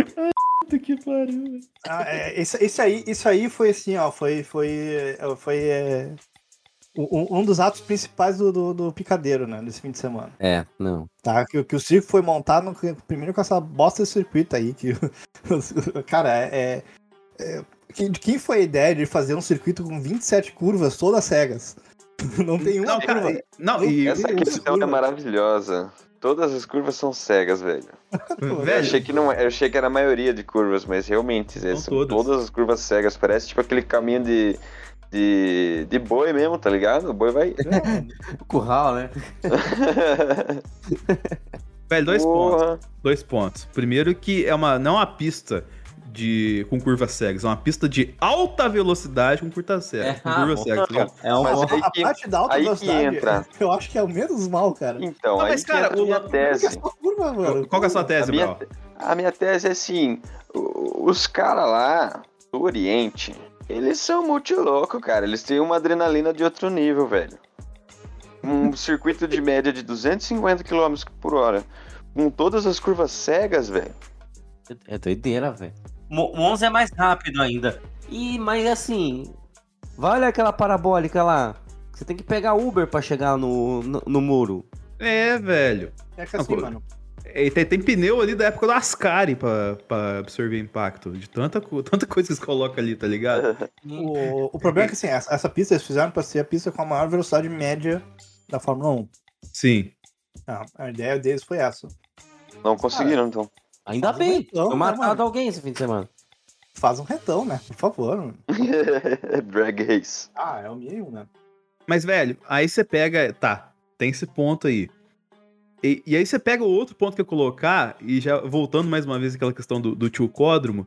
Puta que pariu. Ah, é, esse, esse aí, isso aí foi assim, ó, foi, foi, é, foi é, um, um dos atos principais do, do, do picadeiro, né, desse fim de semana. É, não. Tá, que, que o circo foi montado no- primeiro com essa bosta de circuito aí, que, cara, é, é, de quem foi a ideia de fazer um circuito com 27 curvas todas cegas? Não tem uma Não, cara, curva. e- não, e, Essa questão é curva. maravilhosa. Todas as curvas são cegas, velho. Eu velho, achei que não, eu achei que era a maioria de curvas, mas realmente São são todas. todas. as curvas cegas. Parece tipo aquele caminho de, de, de boi mesmo, tá ligado? O boi vai. Curral, né? velho, dois pontos. Porra. Dois pontos. Primeiro que é uma não é uma pista de com curvas cegas, é uma pista de alta velocidade com curvas cegas, É, com curvas cegas, tá? É um Mas A que- parte da alta aí que velocidade, entra. eu acho que é o menos mal, cara. Então, Não, aí mas, que cara, entra a o- minha é tese. só curva, mano. Qual que é a sua A tese, minha, Brau? a minha tese é assim: os caras lá do Oriente, eles são muito loucos, cara. Eles têm uma adrenalina de outro nível, velho. Um circuito de média de 250 km por hora, com todas as curvas cegas, velho. É doideira, velho. Mo- Monza é mais rápido ainda. E, mas assim, vale aquela parabólica lá. Você tem que pegar Uber pra chegar no, no, no muro. É, velho. É que assim, Não, mano. E tem, tem pneu ali da época do Ascari pra, pra absorver impacto. De tanta, co- tanta coisa que eles colocam ali, tá ligado? O, o problema é que assim, essa, essa pista eles fizeram pra ser a pista com a maior velocidade média da Fórmula 1. Sim. Ah, a ideia deles foi essa. Não conseguiram, então. Ainda Faz um bem. retão, Eu né, matado mano? alguém esse fim de semana. Faz um retão, né? Por favor. mano. Drag race. Ah, é o mínimo, né? Mas, velho, aí você pega. Tá, tem esse ponto aí. E, e aí você pega o outro ponto que eu colocar, e já voltando mais uma vez aquela questão do, do tilcódromo,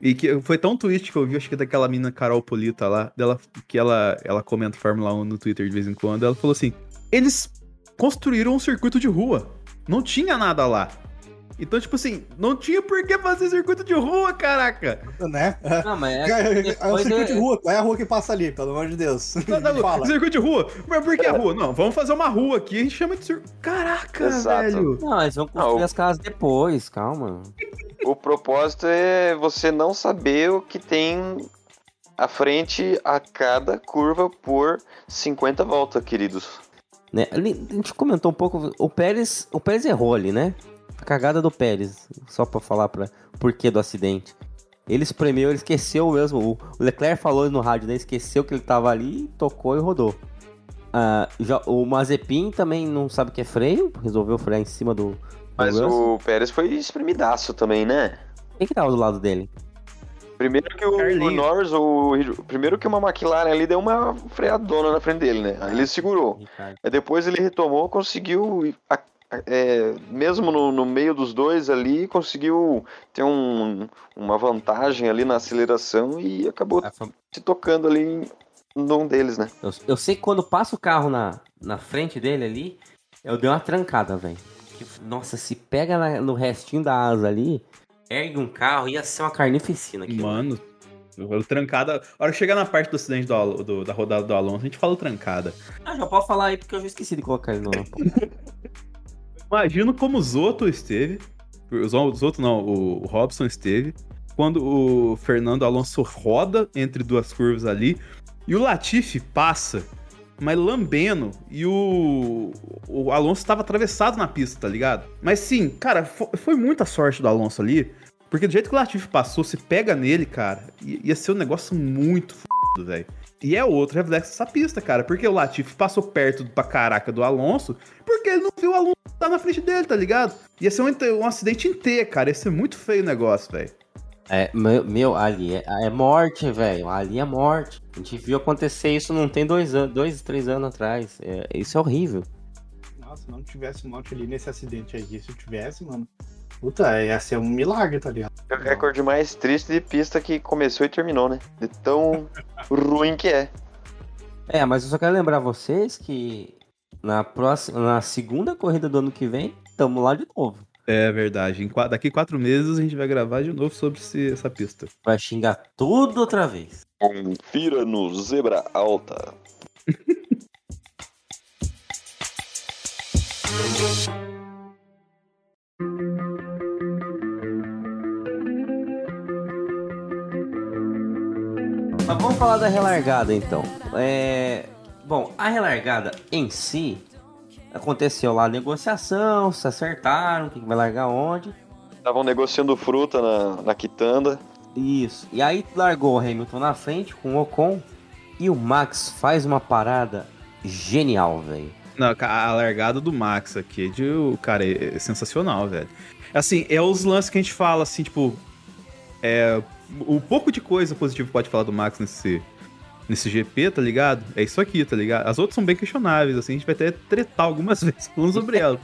e que foi tão tweet que eu vi, acho que daquela mina Carol Polita lá, dela, que ela, ela comenta Fórmula 1 no Twitter de vez em quando, ela falou assim: eles construíram um circuito de rua. Não tinha nada lá. Então, tipo assim, não tinha por que fazer circuito de rua, caraca. Né? Não, mas É, é, é, um depois circuito de é- rua. Qual é a rua que passa ali, pelo amor de Deus? Não, não, Fala. circuito de rua? Mas por que rua? Não, vamos fazer uma rua aqui, a gente chama de circuito. Caraca, Exato. velho. Não, eles vão construir Não. as casas depois, calma. O propósito é você não saber o que tem à frente a cada curva por 50 voltas, queridos. Né? A gente comentou um pouco. O Pérez, o Pérez errou ali, né? A cagada do Pérez. Só pra falar pra, o porquê do acidente. Ele espremeu, ele esqueceu mesmo. O Leclerc falou no rádio, né? Esqueceu que ele tava ali, tocou e rodou. Ah, já, o Mazepin também não sabe o que é freio, resolveu frear em cima do. do Mas Russell. o Pérez foi espremidaço também, né? Quem que tava do lado dele? Primeiro que o, o Norris, o, primeiro que uma McLaren ali deu uma freadona na frente dele, né? Aí ele segurou. Aí depois ele retomou, conseguiu, a- é, mesmo no, no meio dos dois ali, conseguiu ter um- uma vantagem ali na aceleração e acabou Ah, foi- se tocando ali em um deles, né? Eu, eu sei que quando passa o carro na, na frente dele ali, eu dei uma trancada, velho. Nossa, se pega na- no restinho da asa ali, ergue um carro, ia ser uma carnificina aqui. Mano, o trancada. A hora que chegar na parte do acidente do, do- da rodada do Alonso, a gente fala trancada. Ah, já pode falar aí porque eu já esqueci de colocar ele no. Imagino como o Zoto esteve. O Zoto não, o, Robson esteve. Quando o Fernando Alonso roda entre duas curvas ali. E o Latifi passa, mas lambendo. E o, o Alonso estava atravessado na pista, tá ligado? Mas sim, cara, fo- foi muita sorte do Alonso ali. Porque do jeito que o Latifi passou, se pega nele, cara, ia ser um negócio muito f***, velho. E é outro reflexo dessa pista, cara. Porque o Latifi passou perto pra caraca do Alonso, porque ele não viu o Alonso estar na frente dele, tá ligado? Ia ser um, um acidente inteiro, cara. Ia ser muito feio o negócio, velho. É, meu, meu, ali é, é morte, velho. Ali é morte. A gente viu acontecer isso não tem dois anos, dois, três anos atrás. É, isso é horrível. Nossa, se não tivesse morte ali nesse acidente aí, se tivesse, mano. Puta, ia ser um milagre, tá ligado? É o recorde mais triste de pista que começou e terminou, né? De tão ruim que é. É, mas eu só quero lembrar vocês que na próxima, na segunda corrida do ano que vem, tamo lá de novo. É verdade. Em daqui quatro meses a gente vai gravar de novo sobre esse- essa pista. Vai xingar tudo outra vez. Confira no Zebra Alta. falar da relargada então. É... Bom, a relargada em si aconteceu lá a negociação, se acertaram, quem vai largar onde. Estavam negociando fruta na, na quitanda. Isso. E aí largou o Hamilton na frente com o Ocon e o Max faz uma parada genial, velho. A largada do Max aqui, de, o cara, é, é sensacional, velho. Assim, é os lances que a gente fala, assim, tipo. É, o pouco de coisa positiva que pode falar do Max nesse, nesse GP, tá ligado? É isso aqui, tá ligado? As outras são bem questionáveis, assim, a gente vai até tretar algumas vezes falando sobre ela.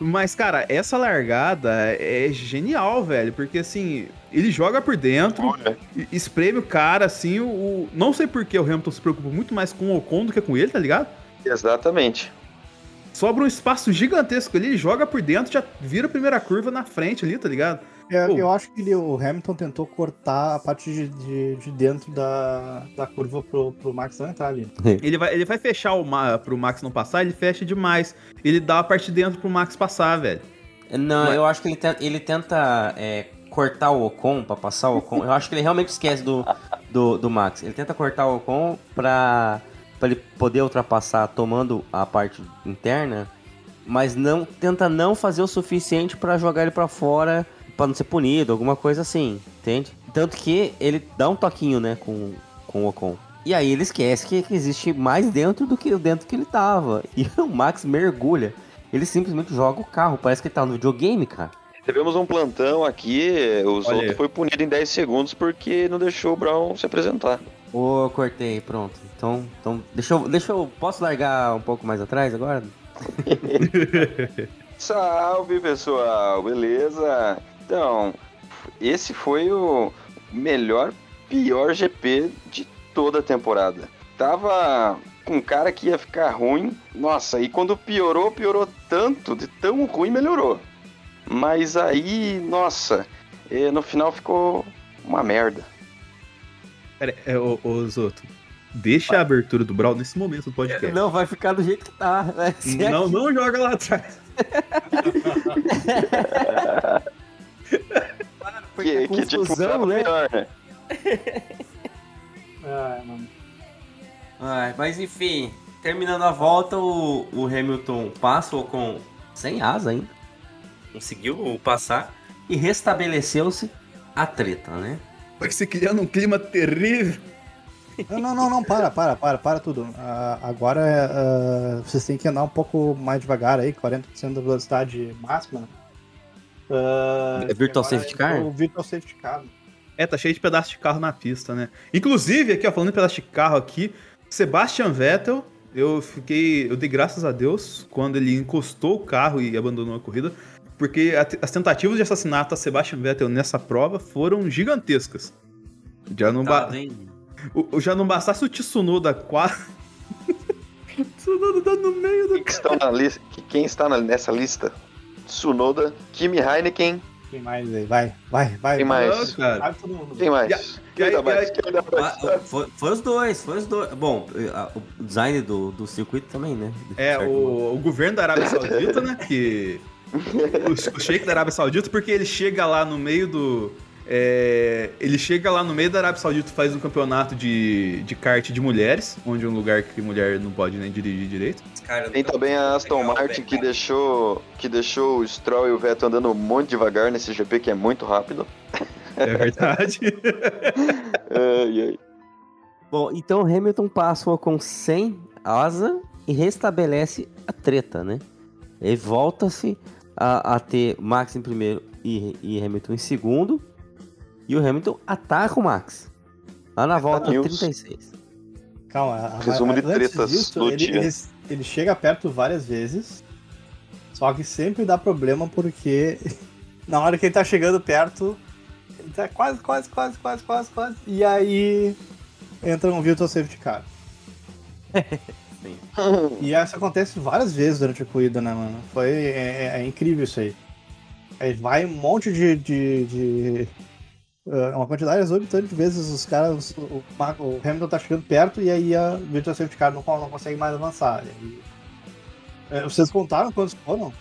Mas, cara, essa largada é genial, velho, porque assim, ele joga por dentro, espreme o cara, assim, o, o- Não sei por que o Hamilton se preocupa muito mais com o Ocon do que com ele, tá ligado? exatamente. Sobra um espaço gigantesco ali, ele joga por dentro, já vira a primeira curva na frente ali, tá ligado? Eu, Pô. eu acho que ele- o Hamilton tentou cortar a parte de, de, de dentro da, da curva pro, pro Max não entrar ali. Ele vai, ele vai fechar o Ma, pro Max não passar, ele fecha demais. Ele dá a parte de dentro pro Max passar, velho. Não, Mas- eu acho que ele tenta, ele tenta é, cortar o Ocon pra passar o Ocon. Eu acho que ele realmente esquece do, do, do Max. Ele tenta cortar o Ocon pra, pra ele poder ultrapassar tomando a parte interna, mas não tenta não fazer o suficiente pra jogar ele pra fora pra não ser punido, alguma coisa assim, entende? Tanto que ele dá um toquinho, né, com, com o Ocon. E aí ele esquece que, existe mais dentro do que dentro que ele tava. E o Max mergulha. Ele simplesmente joga o carro. Parece que ele tá no videogame, cara. Tivemos um plantão aqui, o Zoto foi punido em 10 segundos porque não deixou o Brown se apresentar. Ô, cortei, pronto. Então, então deixa eu, deixa eu. Posso largar um pouco mais atrás agora? Salve pessoal, beleza? Então, esse foi o melhor, pior GP de toda a temporada. Tava com um cara que ia ficar ruim, nossa, e quando piorou, piorou tanto, de tão ruim melhorou. Mas aí, nossa, no final ficou uma merda. Pera, é, ô, ô Zoto, deixa a abertura do Brawl nesse momento do podcast. Não, vai ficar do jeito que tá. Ser Não, aqui. não joga lá atrás. Porque que, que tipo, confusão, né? melhor, né? Ah, mano. Ai, mas enfim, terminando a volta, o, o Hamilton passa o Ocon sem asa ainda. Conseguiu passar e restabeleceu-se a treta, né? Vai se criando um clima terrível. Não, não, não, não, para, para, para, para tudo. Ah, agora ah, vocês têm que andar um pouco mais devagar aí, 40% da velocidade máxima. Ah, É virtual safety car? O virtual safety car. É, tá cheio de pedaços de carro na pista, né? Inclusive, aqui, ó, falando em pedaço de carro aqui, Sebastian Vettel, eu fiquei. Eu dei graças a Deus quando ele encostou o carro e abandonou a corrida. Porque a- as tentativas de assassinato a Sebastian Vettel nessa prova foram gigantescas. Já não, ba- Tá o- já não bastasse o Tsunoda quase. Tsunoda tá no meio do Quem que estão na lista? que- Quem está nessa lista? Tsunoda, Kimi Heineken, Quem mais aí? Vai, vai, vai. Quem vai. mais? Não, cara. Vai todo mundo. quem mais? Quem Quem? Ah, Foi, foi os dois, foi os dois. Bom, a- o design do, do circuito também, né? É, o, o governo da Arábia Saudita, né? Que. O, o Sheik da Arábia Saudita, porque ele chega lá no meio do. É, ele chega lá no meio da Arábia Saudita faz um campeonato de, de kart de mulheres, onde é um lugar que mulher não pode nem dirigir direito. Cara, Tem também a Aston Martin que deixou, que deixou o Stroll e o Vettel andando muito devagar nesse GP, que é muito rápido. É verdade. Ai, ai. Bom, então Hamilton passou com 100 asa e restabelece a treta, né? Ele volta-se a, a ter Max em primeiro e, e Hamilton em segundo. E o Hamilton ataca o Max. Lá na volta news. 36. Calma, a- Resumo de antes tretas disso, do ele, dia. ele, ele chega perto várias vezes, só que sempre dá problema porque na hora que ele tá chegando perto, ele tá quase, quase, quase, quase, quase, quase, e aí entra um Virtual Safety Car. E isso acontece várias vezes durante a corrida, né, mano? Foi, é, é- é incrível isso aí. Aí vai um monte de. de, de uh, uma quantidade exorbitante de vezes os caras. O, o Hamilton tá chegando perto e aí a Virtual Safety Car não, não consegue mais avançar. E É, vocês contaram quantos foram?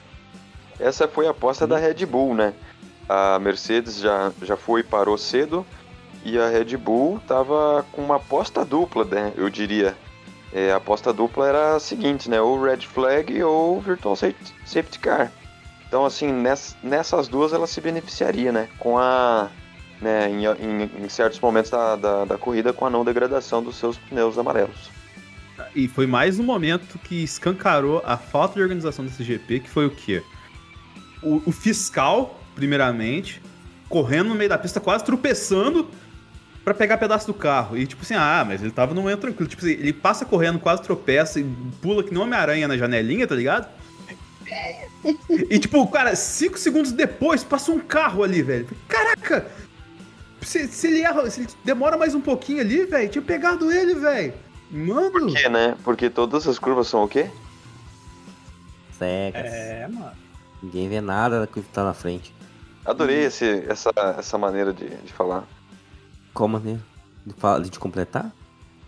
Essa foi a aposta da Red Bull, né? A Mercedes já, já foi e parou cedo. E a Red Bull tava com uma aposta dupla, né? Eu diria. É, a aposta dupla era a seguinte, né? Ou Red Flag ou Virtual Safety, safety Car. Então, assim, ness- nessas duas ela se beneficiaria, né? Com a. Né, em, em- em certos momentos da, da, da corrida, com a não degradação dos seus pneus amarelos. E foi mais um momento que escancarou a falta de organização desse GP, que foi o quê? O, o fiscal, primeiramente, correndo no meio da pista, quase tropeçando pra pegar pedaço do carro. E tipo assim, ah, mas ele tava num momento tranquilo. Tipo assim, ele passa correndo, quase tropeça e pula que nem Homem-Aranha na janelinha, tá ligado? E tipo, cara, cinco segundos depois passa um carro ali, velho. Caraca! Se, se ele erra, se ele demora mais um pouquinho ali, velho, tinha pegado ele, velho. Mano. Por quê, né? Porque todas as curvas são o quê? Cegas. É, mano. Ninguém vê nada do que tá na frente. Adorei esse, essa, essa maneira de, de falar. Como, né? De, fa- de completar?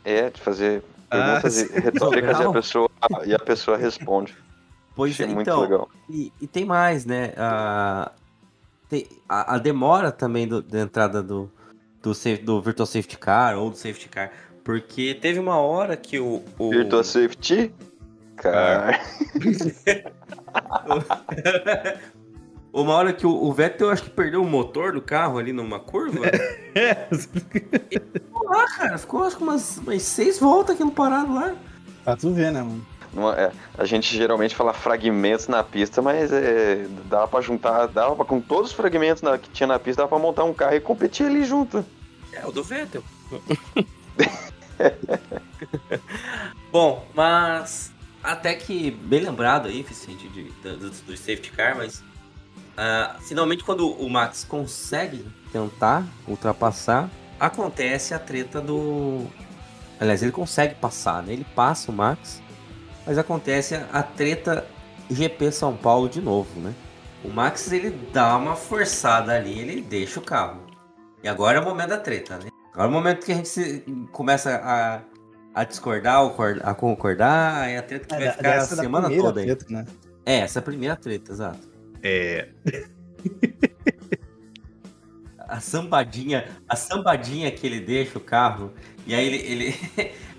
É, de fazer Ah, perguntas e retóricas e a, pessoa, e a pessoa responde. Pois Achei é, muito então. legal. E, e tem mais, né? A, tem- a, a demora também do- da entrada do, do, safe- do Virtual Safety Car ou do Safety Car. Porque teve uma hora que o. o Virtual Safety Car. uma hora que o, o Vettel acho que perdeu o motor do carro ali numa curva. É, ficou lá, cara. Ficou acho que umas, umas seis voltas aquilo parado lá. Pra tu ver, né, mano? Numa- é, a gente geralmente fala fragmentos na pista, mas é, dava pra juntar, dava pra, com todos os fragmentos na- que tinha na pista, dava pra montar um carro e competir ali junto. É, o do Vettel. Bom, mas até que bem lembrado aí, Vicente, de, do, do- do safety car, mas ah, finalmente quando o Max consegue tentar ultrapassar, acontece a treta do. Aliás, ele consegue passar, né? Ele passa o Max, mas acontece a, treta GP São Paulo de novo, né? O Max ele dá uma forçada ali, ele deixa o carro. E agora é o momento da treta, né? Agora é o momento que a gente se- começa a, a discordar, a concordar, aí a treta que vai É, ficar a semana toda aí. treta, né? É, essa é a primeira treta, exato. É. A sambadinha, a sambadinha que ele deixa o carro, e aí ele, ele,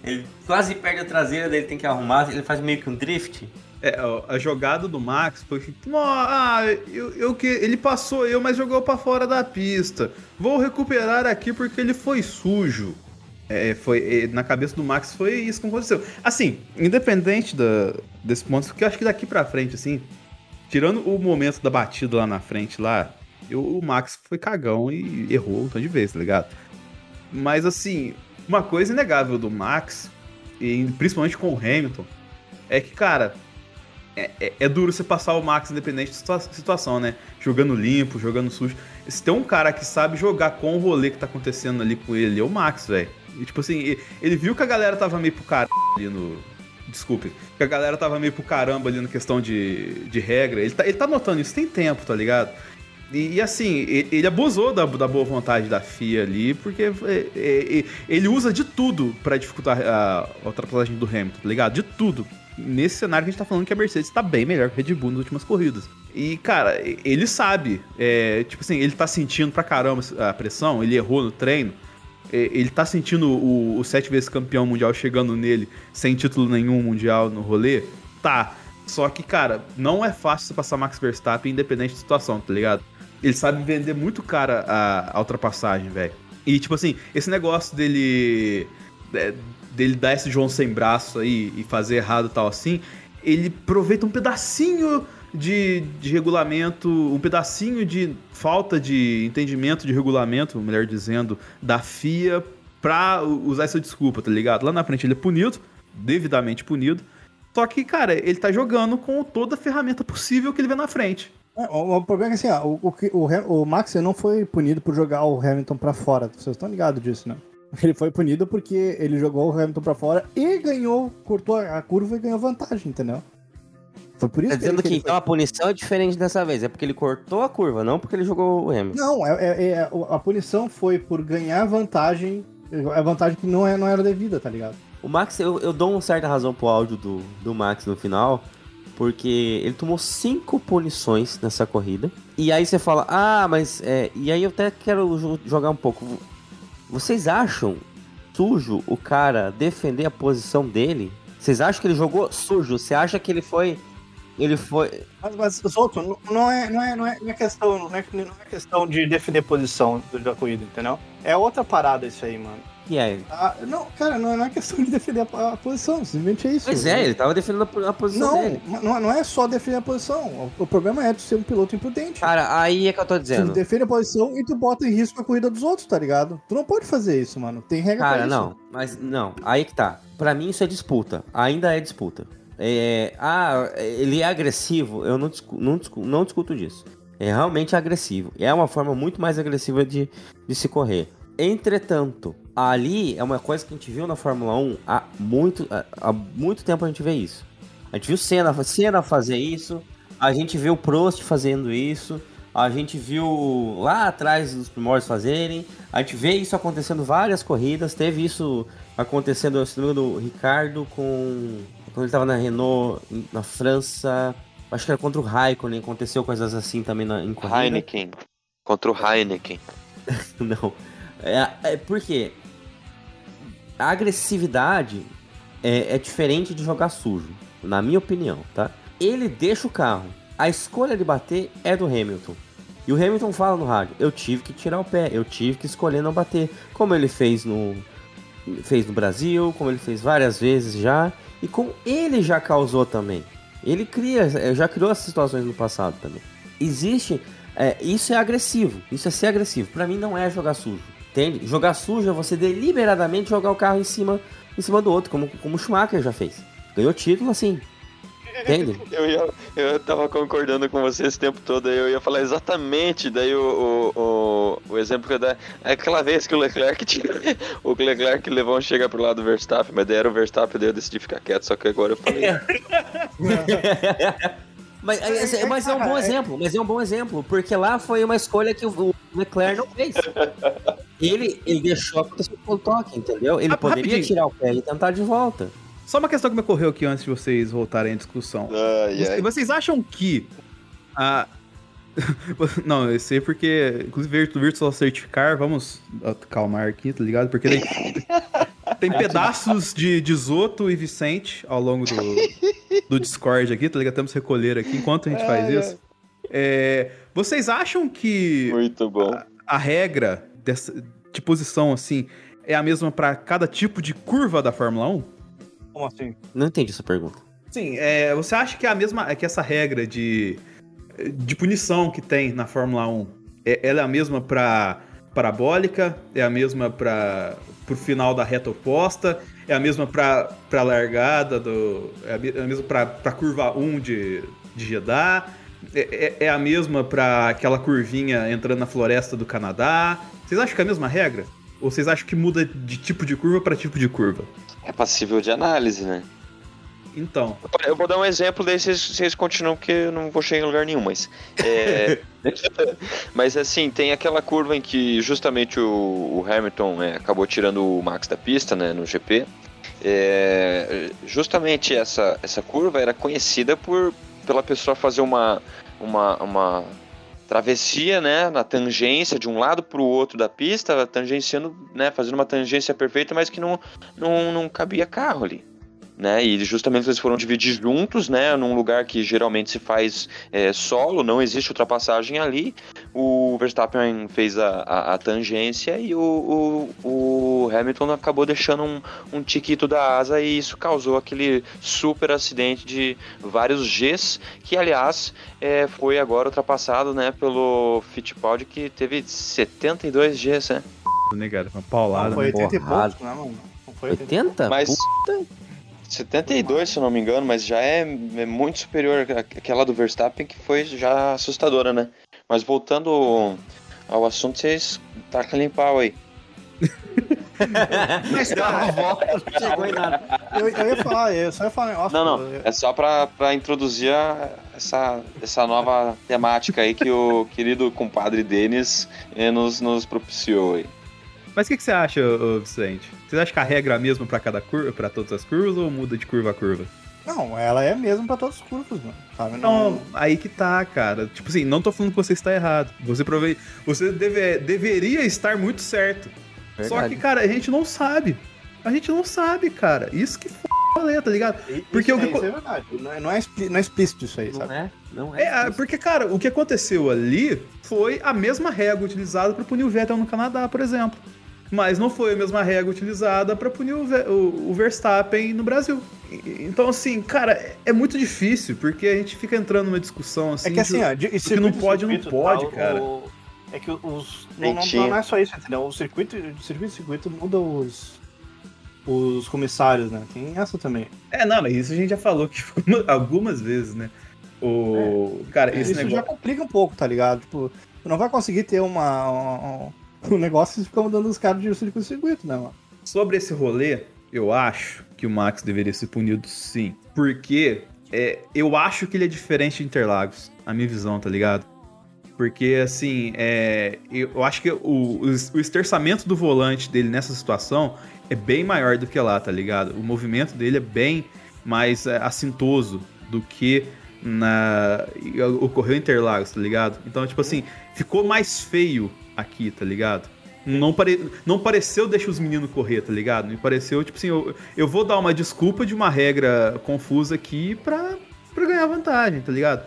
ele quase perde a traseira, daí ele tem que arrumar, ele faz meio que um drift. É, a jogada do Max foi. "Nó, Ah, eu, eu que. Ele passou eu, mas jogou pra fora da pista. Vou recuperar aqui porque ele foi sujo. É, foi, é, na cabeça do Max foi isso que aconteceu. Assim, independente da, desse ponto, porque eu acho que daqui pra frente, assim, tirando o momento da batida lá na frente, lá, eu- o Max foi cagão e errou um tanto de vezes, tá ligado? Mas, assim, uma coisa inegável do Max, e principalmente com o Hamilton, é que, cara, é, é- é duro você passar o Max independente da situa- situação, né? Jogando limpo, jogando sujo. Se tem um cara que sabe jogar com o rolê que tá acontecendo ali com ele, é o Max, velho. Tipo assim, ele viu que a galera tava meio pro caramba ali no. Desculpe. Que a galera tava meio pro caramba ali na questão de, de regra. Ele tá, ele tá notando isso tem tempo, tá ligado? E, e, assim, ele abusou da, da boa vontade da FIA ali, porque é, é, ele usa de tudo pra dificultar a, ultrapassagem do Hamilton, tá ligado? De tudo. Nesse cenário que a gente tá falando que a Mercedes tá bem melhor que a Red Bull nas últimas corridas. E, cara, ele sabe. É, tipo assim, ele tá sentindo pra caramba a pressão, ele errou no treino. É, ele tá sentindo o, o sete vezes campeão mundial chegando nele sem título nenhum mundial no rolê? Tá. Só que, cara, não é fácil passar Max Verstappen independente da situação, tá ligado? Ele sabe vender muito cara a, a ultrapassagem, velho. E, tipo assim, esse negócio dele. é, dele dar esse João sem braço aí e fazer errado e tal assim, ele aproveita um pedacinho de, de regulamento, um pedacinho de falta de entendimento de regulamento, melhor dizendo, da FIA pra usar essa desculpa, tá ligado? Lá na frente ele é punido, devidamente punido. Só que, cara, ele tá jogando com toda a ferramenta possível que ele vê na frente. É, o, o problema é que assim, ó, o, o, que- o, Max não foi punido por jogar o Hamilton pra fora. Vocês estão ligados disso, né? Ele foi punido porque ele jogou o Hamilton pra fora e ganhou, cortou a a curva e ganhou vantagem, entendeu? Foi por isso Tá dizendo ele- que ele então a punição é diferente dessa vez. É porque ele cortou a curva, não porque ele jogou o Hamilton. Não, é, é- é- a punição foi por ganhar vantagem, a vantagem que não, é, não era devida, tá ligado? O Max, eu, eu dou uma certa razão pro áudio do, do Max no final, porque ele tomou cinco punições nessa corrida. E aí você fala, ah, mas. É, e aí eu até quero jo- jogar um pouco. Vocês acham sujo o cara defender a posição dele? Vocês acham que ele jogou sujo? Você acha que ele foi. Ele foi. Mas, mas Souto, não- é, não, é, não, é, não, é questão, não, é, não é questão de defender posição da corrida, entendeu? É outra parada isso aí, mano. Que é? Ah, não, cara, não, não é questão de defender a, a posição, simplesmente é isso. Pois é, ele tava defendendo a, a posição Não, dele. não, não é só defender a posição. O, o problema é tu ser um piloto imprudente. Cara, aí é que eu tô Tu dizendo. defende a posição e tu bota em risco a corrida dos outros, tá ligado? Tu não pode fazer isso, mano. Tem regra Cara, pra isso. não, mas não, aí que tá. Pra mim isso é disputa, ainda é disputa. É, ah, ele é agressivo, eu não, discu não, discu não discuto disso. É realmente agressivo. É uma forma muito mais agressiva de, de se correr. Entretanto, ali é uma coisa que a gente viu na Fórmula 1 há muito, há, muito tempo a gente vê isso. A gente viu Senna, Senna fazer isso, a gente viu Prost fazendo isso, a gente viu lá atrás os primórdios fazerem, a gente vê isso acontecendo várias corridas, teve isso acontecendo, se não me engano, do Ricardo com. Quando ele tava na Renault, na França, acho que era contra o Raikkonen, aconteceu coisas assim também na, em corrida. Heineken. Contra o Heineken. Não. É, é porque a agressividade é, é diferente de jogar sujo, na minha opinião, tá? Ele deixa o carro. A escolha de bater é do Hamilton. E o Hamilton fala no rádio: eu tive que tirar o pé, eu tive que escolher não bater. Como ele fez no, fez no Brasil, como ele fez várias vezes já. E como ele já causou também. Ele cria, já criou essas situações no passado também. Existe. é, isso é agressivo. Isso é ser agressivo. Pra mim não é jogar sujo. Entende? Jogar sujo é você deliberadamente jogar o carro em cima, em cima do outro, como, como o Schumacher já fez. Ganhou título assim. Entende? Eu, ia, eu tava concordando com você esse tempo todo, aí eu ia falar exatamente, daí o, o, o, o exemplo que eu dar é aquela vez que o Leclerc tinha, o Leclerc levou um chega pro lado do Verstappen, mas daí era o Verstappen, daí eu decidi ficar quieto, só que agora eu falei. Mas, é, mas é um bom exemplo, mas é um bom exemplo, porque lá foi uma escolha que o Leclerc não fez. Ele, ele deixou acontecer com o toque, entendeu? Ele Ah, poderia rapidinho. tirar o pé e tentar de volta. Só uma questão que me ocorreu aqui antes de vocês voltarem à discussão. Vocês- ai. Vocês acham que a. Não, eu sei porque, inclusive, Virtu- Virtual Certificar, vamos acalmar aqui, tá ligado? Porque tem, tem pedaços de, de Zoto e Vicente ao longo do, do Discord aqui, tá ligado? Temos que recolher aqui enquanto a gente faz isso. É, vocês acham que Muito bom. a regra dessa, de posição, assim, é a mesma pra cada tipo de curva da Fórmula 1? Como assim? Não entendi essa pergunta. Sim, é, você acha que é a mesma, é que essa regra de, de punição que tem na Fórmula 1, é, ela é a mesma para parabólica, é a mesma para pro final da reta oposta, é a mesma para para largada do, é a, é a mesma para para curva 1 de de Jeddah, é, é- é a mesma para aquela curvinha entrando na floresta do Canadá. Vocês acham que é a mesma regra? Ou vocês acham que muda de tipo de curva para tipo de curva? É passível de análise, né? Então, Eu vou dar um exemplo, daí vocês, vocês continuam, porque eu não vou chegar em lugar nenhum, mas. é, mas assim, tem aquela curva em que justamente o, o Hamilton é, acabou tirando o Max da pista, né, no GP. É, justamente essa, essa curva era conhecida por pela pessoa fazer uma, uma, uma travessia, né, na tangência de um lado para o outro da pista, tangenciando, né, fazendo uma tangência perfeita, mas que não, não, não cabia carro ali. Né, e justamente eles foram dividir juntos, né, num lugar que geralmente se faz é, solo, não existe ultrapassagem ali. O Verstappen fez a, a, a tangência e o, o, o, Hamilton acabou deixando um, um tiquito da asa e isso causou aquele super acidente de vários Gs, que aliás é, foi agora ultrapassado, né, pelo Fittipaldi que teve 72 Gs, né? Né, cara? Uma paulada. Não, foi né? 80 e Porrada. poucos, né, mano? Não foi 80? Mas Puta. 72, se eu não me engano, mas já é, é muito superior àquela do Verstappen, que foi já assustadora, né? Mas voltando ao assunto, vocês tacam limpar aí. Mas, cara, Não chegou em nada. eu, eu ia falar, eu só ia falar um negócio. Não, não, é só pra, pra introduzir a- essa, essa nova temática aí que o querido compadre Denis eh, nos, nos propiciou aí. Mas o que, que você acha, Vicente? Você acha que a regra é a mesma pra cada curva, para todas as curvas ou muda de curva a curva? Não, ela é mesmo pra todos os curvos, mano. Sabe? Não, aí que tá, cara. Tipo assim, não tô falando que você está errado. Você prove... você deve... deveria estar muito certo. Só Verdade. que, cara, a gente não sabe. A gente não sabe, cara. Isso que f rolê, tá ligado? Porque isso, o que é, isso é verdade. Não é, não é não é explícito isso aí, Não sabe? é? Não é. É, ah, porque, cara, o que aconteceu ali foi a mesma regra utilizada para punir o Vettel no Canadá, por exemplo. Mas não foi a mesma regra utilizada para punir o, o- o Verstappen no Brasil. Então, assim, cara, é- é muito difícil, porque a gente fica entrando numa discussão assim. É que assim, de- ó, de, que não pode, não pode, tá, cara. o- é que os. Não, não, não é só isso, entendeu? O circuito, o circuito, circuito muda os. Os comissários, né? Tem essa também. É, não, mas isso a gente já falou que algumas vezes, né? O. Cara, esse isso já negócio. complica um pouco, tá ligado? Tipo, tu não vai conseguir ter uma. Um, um negócio e ficar mudando os caras de circuito né, mano? Sobre esse rolê, eu acho que o Max deveria ser punido sim. Porque é, eu acho que ele é diferente de Interlagos, a minha visão, tá ligado? Porque, assim, é, eu acho que o, o, o esterçamento do volante dele nessa situação é bem maior do que lá, tá ligado? O movimento dele é bem mais é, assintoso do que na ocorreu em Interlagos, tá ligado? Então, tipo assim, ficou mais feio aqui, tá ligado? Não, pare... não pareceu deixa os meninos correr, tá ligado? Me pareceu, tipo assim, eu, eu vou dar uma desculpa de uma regra confusa aqui pra, pra ganhar vantagem, tá ligado?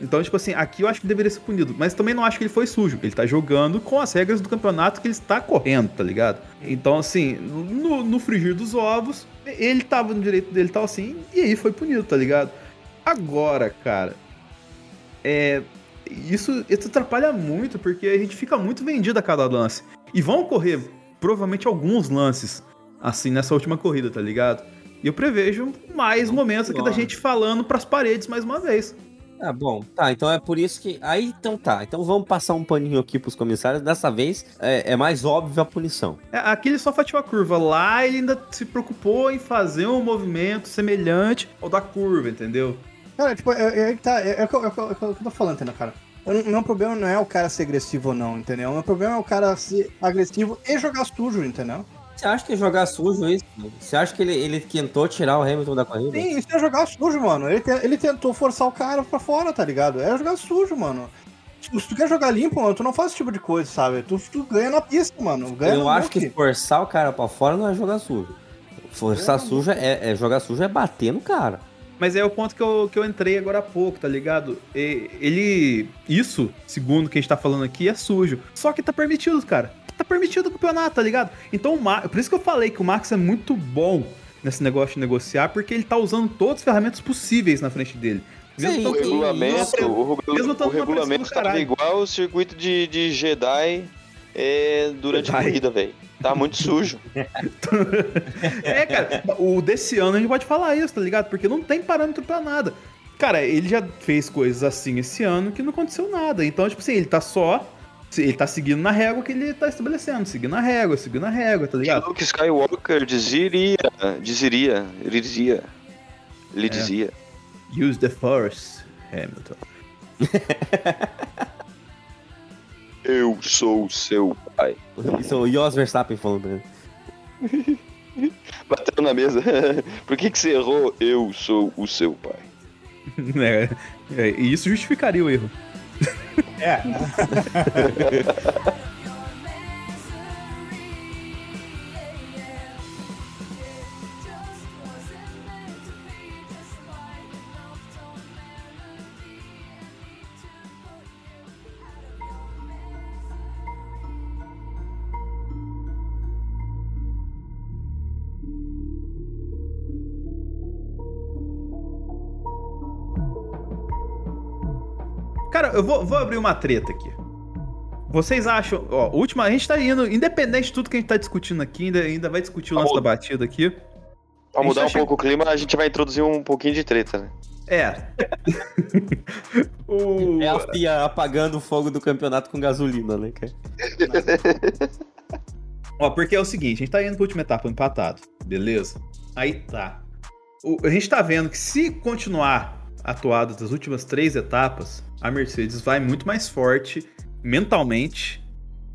Então, tipo assim, aqui eu acho que deveria ser punido. Mas também não acho que ele foi sujo. Ele tá jogando com as regras do campeonato que ele está correndo, tá ligado? Então, assim, no, no frigir dos ovos, ele tava no direito dele tal assim, e aí foi punido, tá ligado? Agora, cara, é. Isso, isso atrapalha muito, porque a gente fica muito vendido a cada lance. E vão ocorrer, provavelmente, alguns lances, assim, nessa última corrida, tá ligado? E eu prevejo mais momentos aqui da gente falando pras paredes mais uma vez. Ah, bom, tá, então é por isso que. Aí então tá. Então vamos passar um paninho aqui pros comissários. Dessa vez é, é mais óbvio a punição. É, Aqui ele só fatiou a curva. Lá ele ainda se preocupou em fazer um movimento semelhante ao da curva, entendeu? Cara, tipo, é, é, que tá, é, é, o que eu- é, é o que eu tô falando, entendeu, cara? O meu problema não é o cara ser agressivo ou não, entendeu? O meu problema é o cara ser agressivo e jogar sujo, entendeu? Você acha que é jogar sujo isso? Você acha que ele, ele tentou tirar o Hamilton da corrida? Sim, isso é jogar sujo, mano. Ele, te- ele tentou forçar o cara pra fora, tá ligado? É jogar sujo, mano. Tipo, se tu quer jogar limpo, mano, tu não faz esse tipo de coisa, sabe? Tu, tu ganha na pista, mano. Ganha Eu acho que forçar o cara pra fora não é jogar sujo. Forçar sujo é, é jogar sujo é bater no cara. Mas é o ponto que eu, que eu entrei agora há pouco, tá ligado? E- Ele. Isso, segundo o que a gente tá falando aqui, é sujo. Só que tá permitido, cara. Tá permitido o campeonato, tá ligado? Então, o Ma- por isso que eu falei que o Max é muito bom nesse negócio de negociar, porque ele tá usando todas as ferramentas possíveis na frente dele. Sim, O regulamento, o, regu- mesmo o tão regulamento tá igual o circuito de, de Jedi é, durante a Jedi. corrida, velho. Tá muito sujo. É, cara, o desse ano a gente pode falar isso, tá ligado? Porque não tem parâmetro pra nada. Cara, ele já fez coisas assim esse ano que não aconteceu nada. Então, tipo assim, ele tá só. Ele tá seguindo na régua que ele tá estabelecendo. Seguindo a régua, seguindo a régua, tá ligado? Luke Skywalker diziria, diziria, ele dizia, ele É. dizia. Use the force, Hamilton. Eu sou seu pai. Isso é o Jos Verstappen falando pra ele. Bateu na mesa. Por que, que você errou? Eu sou o seu pai. É, é, e isso justificaria o erro. É. eu vou, vou abrir uma treta aqui. Vocês acham. Ó, última, a gente tá indo, independente de tudo que a gente tá discutindo aqui, ainda, ainda vai discutir o lance da batida aqui. Pra mudar um pouco o clima, a gente vai introduzir um pouquinho de treta, né? É. o... É a FIA apagando o fogo do campeonato com gasolina, né, cara? Ó, porque é o seguinte, a gente tá indo pra última etapa empatado, beleza? Aí tá. O- a gente tá vendo que se continuar atuado das últimas três etapas, a Mercedes vai muito mais forte mentalmente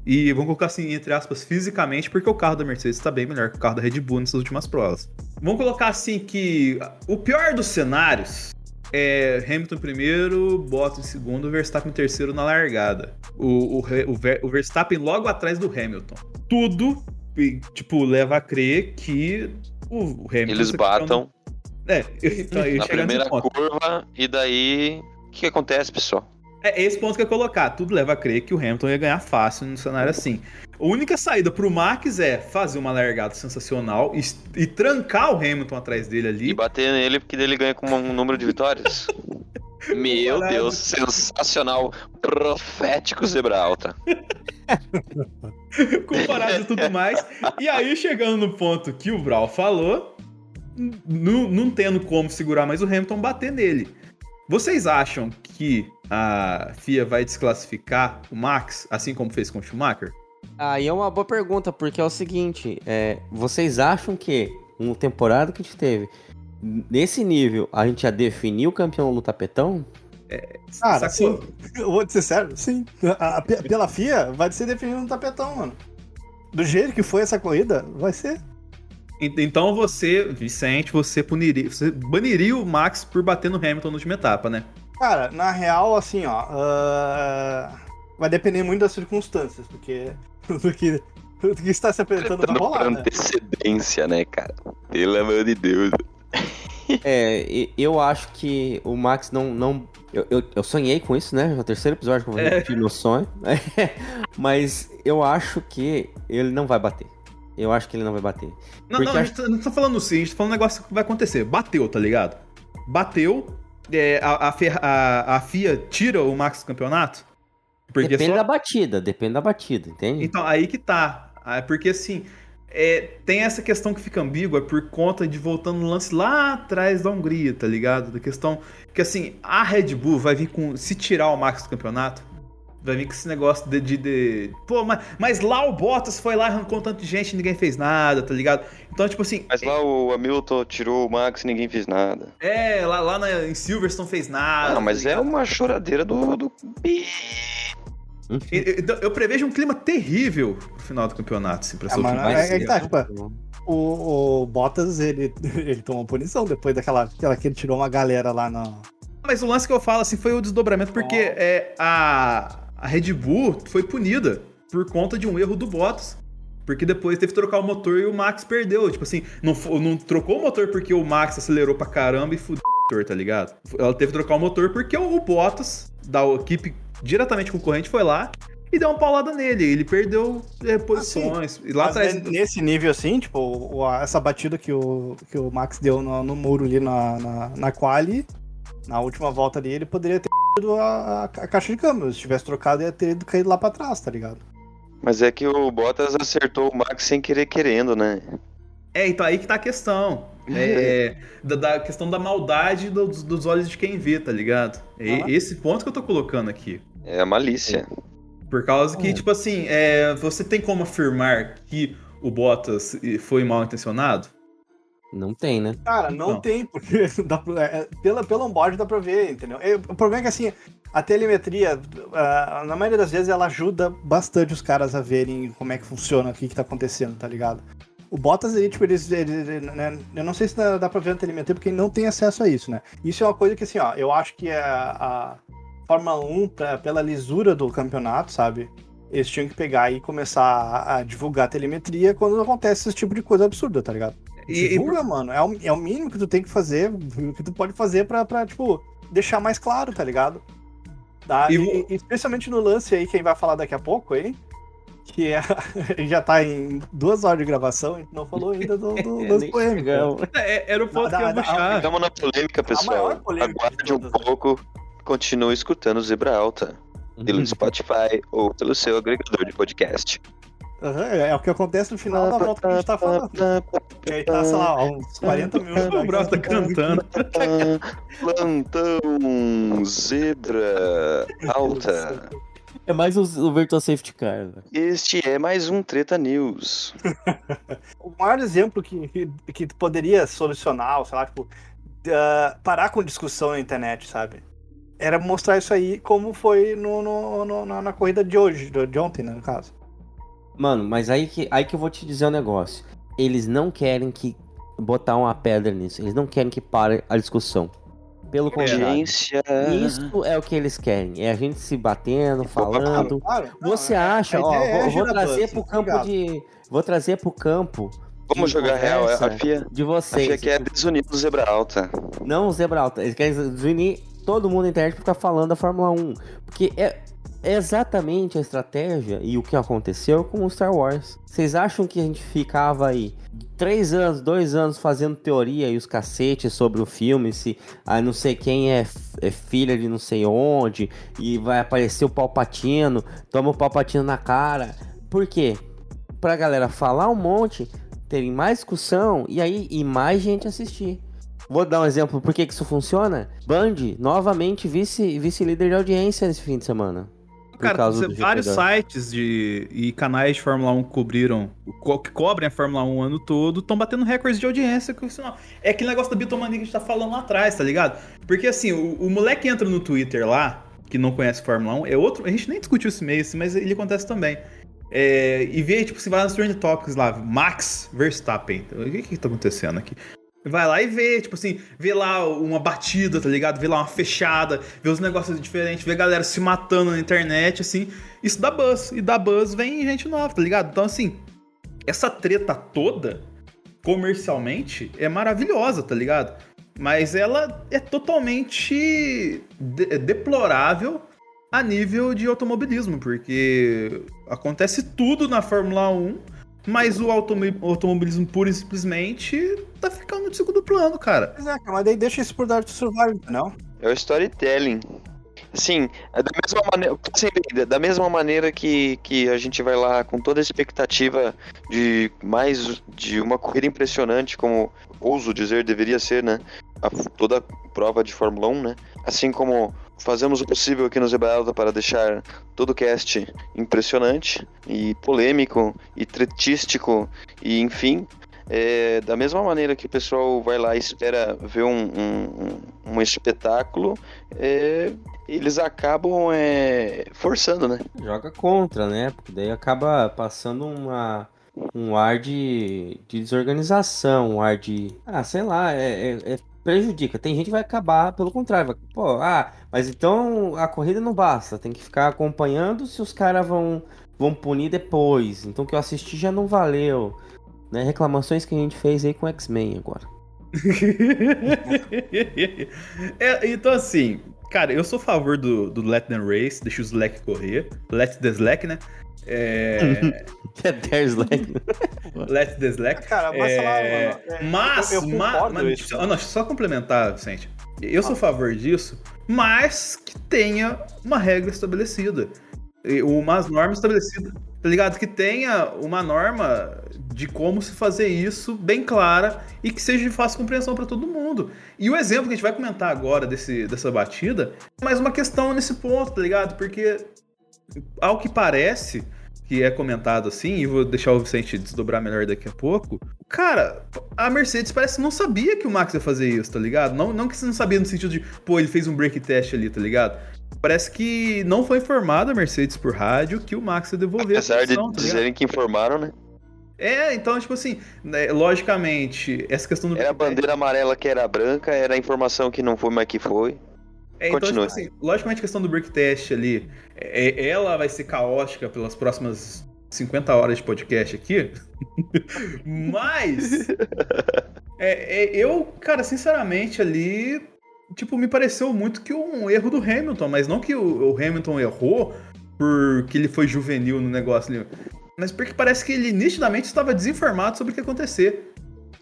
e vamos colocar assim, entre aspas, fisicamente, porque o carro da Mercedes tá bem melhor que o carro da Red Bull nessas últimas provas. Vamos colocar assim que o pior dos cenários é Hamilton primeiro, Bottas em segundo, Verstappen terceiro na largada. O, o, o o Verstappen logo atrás do Hamilton. Tudo, tipo, leva a crer que o, Hamilton... Eles tá batam É, então, eu na primeira curva e daí. O que, acontece, pessoal? É esse ponto que eu ia colocar. Tudo leva a crer que o Hamilton ia ganhar fácil num cenário assim. A única saída pro Max é fazer uma largada sensacional e, e trancar o Hamilton atrás dele ali. E bater nele porque ele ganha com um número de vitórias? Meu Caralho. Deus, sensacional. Profético zebra alta. comparado e tudo mais. E aí, chegando no ponto que o Brawl falou, não, não tendo como segurar mais o Hamilton, bater nele. Vocês acham que a FIA vai desclassificar o Max, assim como fez com o Schumacher? Aí é uma boa pergunta, porque é o seguinte, é, vocês acham que uma temporada que a gente teve, nesse nível, a gente já definiu o campeão no tapetão? Cara, Sacou? sim. Eu vou dizer sério, sim. A- a- pe- pela FIA, vai ser definido no tapetão, mano. Do jeito que foi essa corrida, vai ser. Ent- Então você, Vicente, você puniria, você baniria o Max por bater no Hamilton na última etapa, né? Cara, na real, assim, ó. ah, vai depender muito das circunstâncias, porque. Do que, do que está se apresentando por rolar, né? antecedência, né, cara? Pelo amor de Deus. É, eu acho que o Max não. não eu, eu, eu sonhei com isso, né? No terceiro episódio que eu vou É. repetir meu sonho. Mas eu acho que ele não vai bater. Eu acho que ele não vai bater. Não, Porque não, a acho- gente tá- não tá falando assim, a gente tá falando um negócio que vai acontecer. Bateu, tá ligado? Bateu, é, a, a, a- a FIA tira o Max do campeonato. Depende só- da batida, depende da batida, entende? Então, aí que tá. Ah, Porque assim, é, tem essa questão que fica ambígua por conta de voltando no lance lá atrás da Hungria, tá ligado? Da questão que assim, a Red Bull vai vir com. Se tirar o Max do campeonato, vai vir com esse negócio de. de, de- pô, mas, mas lá o Bottas foi lá, arrancou um tanto de gente e ninguém fez nada, tá ligado? Então, tipo assim. Mas lá o Hamilton tirou o Max e ninguém fez nada. É, lá, lá na- em Silverstone fez nada. Ah, mas tá é uma choradeira do. do... E- e- Então, eu prevejo um clima terrível pro final do campeonato, assim, pra Ah, mano, última é- vez. é que tá, tipo, o, o Bottas, ele, ele tomou punição depois daquela aquela que ele tirou uma galera lá na. Mas o lance que eu falo, assim, foi o desdobramento, porque é, a, a Red Bull foi punida por conta de um erro do Bottas. Porque depois teve que trocar o motor e o Max perdeu. Tipo assim, não, não trocou o motor porque o Max acelerou pra caramba e fudeu o motor, tá ligado? Ela teve que trocar o motor porque o, Bottas, da equipe diretamente concorrente, foi lá e deu uma paulada nele. Ele perdeu é, posições. e lá atrás. ne- nesse nível assim, tipo, essa batida que o, que o Max deu no, no muro ali na, na, na quali, na última volta ali, ele poderia ter a, a, a caixa de câmbio. Se tivesse trocado, ia ter ido caído lá pra trás, tá ligado? Mas é que o Bottas acertou o Max sem querer querendo, né? É, então aí que tá a questão. É, da, da questão da maldade dos, dos olhos de quem vê, tá ligado? É Ah. esse ponto que eu tô colocando aqui. É a malícia. Por causa que, É. tipo assim, é, você tem como afirmar que o Bottas foi mal intencionado? Não tem, né? Cara, não Não. tem, porque dá pra- é, pela, pelo onboard dá pra ver, entendeu? E o problema é que assim, a telemetria, ah, na maioria das vezes, ela ajuda bastante os caras a verem como é que funciona, o que, que tá acontecendo, tá ligado? O Bottas, ele, tipo, eles, ele, né, eu não sei se dá, dá pra ver na telemetria, porque não tem acesso a isso, né? Isso é uma coisa que, assim, ó, eu acho que a, a Fórmula 1, pra, pela lisura do campeonato, sabe? Eles tinham que pegar e começar a, a divulgar a telemetria quando acontece esse tipo de coisa absurda, tá ligado? E- Divulga, mano. É o, é o mínimo que tu tem que fazer, que tu pode fazer pra, pra tipo, deixar mais claro, tá ligado? Tá? E E, e especialmente no lance aí, quem vai falar daqui a pouco aí, que é, já tá em duas horas de gravação, a gente não falou ainda do, do, das polêmicas. chegamos. É, era o ponto Dá- que eu ia puxar. Estamos na polêmica, pessoal. polêmica de Aguarde um pouco. Continue escutando Zebra Alta. Pelo Spotify ou pelo seu agregador de podcast. Aham, é, o que acontece no final da volta que a gente tá falando. E aí tá, sei lá, uns 40 minutos. O Brau tá cantando. Plantão Zebra Alta. É mais o, o Virtual Safety Car. velho. Este é mais um Treta News. O maior exemplo que, que, poderia solucionar, sei lá, tipo, ah, parar com discussão na internet, sabe? Era mostrar isso aí como foi no, no- no- na, na corrida de hoje, de, de ontem, né, no caso. Mano, mas aí que, aí que eu vou te dizer um negócio. Eles não querem que botar uma pedra nisso. Eles não querem que pare a discussão. Pelo contrário. Audiência. Isso é o que eles querem. É a gente se batendo, falando. Claro, não, Você é- acha, a ó, é vou, vou trazer pro tá campo de. Vou trazer pro campo Vamos jogar real. conversa A FIA, de a vocês. FIA quer desunir o Zebra Alta. Não o Zebra Alta. Eles querem desunir todo mundo na internet pra ficar falando da Fórmula 1. Porque é, é exatamente a estratégia e o que aconteceu com o Star Wars. Vocês acham que a gente ficava aí três anos, dois anos fazendo teoria e os cacetes sobre o filme, se ah, não sei quem é, é filha de não sei onde, e vai aparecer o Palpatino, toma o Palpatino na cara. Por quê? Pra galera falar um monte, terem mais discussão e aí e mais gente assistir. Vou dar um exemplo por que que isso funciona. Band, novamente vice- vice-líder de audiência nesse fim de semana. Cara, vários GP2. sites de, e canais de Fórmula 1 que cobriram, co- que cobrem a Fórmula 1 o ano todo, estão batendo recordes de audiência. Que, assim, é aquele negócio da bitomania que a gente tá falando lá atrás, tá ligado? Porque assim, o, o moleque entra no Twitter lá, que não conhece Fórmula 1, é outro. A gente nem discutiu esse meio, assim, mas ele acontece também. É, e vê, tipo, se vai nas Trend Topics lá, Max Verstappen. O que que tá acontecendo aqui? Vai lá e vê, tipo assim, vê lá uma batida, tá ligado? Vê lá uma fechada, vê os negócios diferentes, vê galera se matando na internet, assim. Isso dá buzz. E dá buzz vem gente nova, tá ligado? Então, assim, essa treta toda, comercialmente, é maravilhosa, tá ligado? Mas ela é totalmente de- deplorável a nível de automobilismo, porque acontece tudo na Fórmula 1, mas o automi- automobilismo pura e simplesmente tá ficando de segundo plano, cara. Pois é, mas daí deixa isso por to Survive, não? É o storytelling. Sim, é da mesma maneira, assim, da- da mesma maneira que, que a gente vai lá com toda a expectativa de mais de uma corrida impressionante, como ouso dizer deveria ser, né? A- toda a prova de Fórmula 1, né? Assim como fazemos o possível aqui no Zebra Alta para deixar todo o cast impressionante e polêmico e tretístico e enfim. É, da mesma maneira que o pessoal vai lá e espera ver um, um, um- um espetáculo, é, eles acabam é, forçando, né? Joga contra, né? Porque daí acaba passando uma, um ar de, de desorganização, um ar de. Ah, sei lá, é, é- é- prejudica. Tem gente que vai acabar, pelo contrário, vai, pô, ah, mas então a corrida não basta, tem que ficar acompanhando se os caras vão, vão punir depois. Então o que eu assisti já não valeu. Né? Reclamações que a gente fez aí com X-Men agora. É, então, assim, cara, eu sou a favor do, do Let Them Race, deixa o Slack correr. Let the Slack, né? É, É There's like. let the Slack. Cara, mas sei lá, É, mano, é, mas, eu- eu mas, isso. ah, não, deixa eu só complementar, Vicente. Eu sou a favor disso, mas que tenha uma regra estabelecida. Umas normas estabelecidas, tá ligado? Que tenha uma norma de como se fazer isso bem clara e que seja de fácil compreensão para todo mundo. E o exemplo que a gente vai comentar agora desse, dessa batida é mais uma questão nesse ponto, tá ligado? Porque, ao que parece, que é comentado assim, e vou deixar o Vicente desdobrar melhor daqui a pouco. Cara, a Mercedes parece que não sabia que o Max ia fazer isso, tá ligado? Não, não que você não sabia no sentido de, pô, ele fez um break test ali, tá ligado? Parece que não foi informada a Mercedes por rádio que o Max ia devolver a Apesar de posição, tá dizerem que informaram, né? É, então, tipo assim, né, logicamente, essa questão do. Era a bandeira amarela que era branca, era a informação que não foi, mas que foi. É, então, tipo assim, logicamente a questão do break test ali, é, ela vai ser caótica pelas próximas 50 horas de podcast aqui. Mas é, é, eu, cara, sinceramente, ali, tipo, me pareceu muito que um erro do Hamilton, mas não que o, o Hamilton errou porque ele foi juvenil no negócio ali. Mas porque parece que ele nitidamente estava desinformado sobre o que ia acontecer.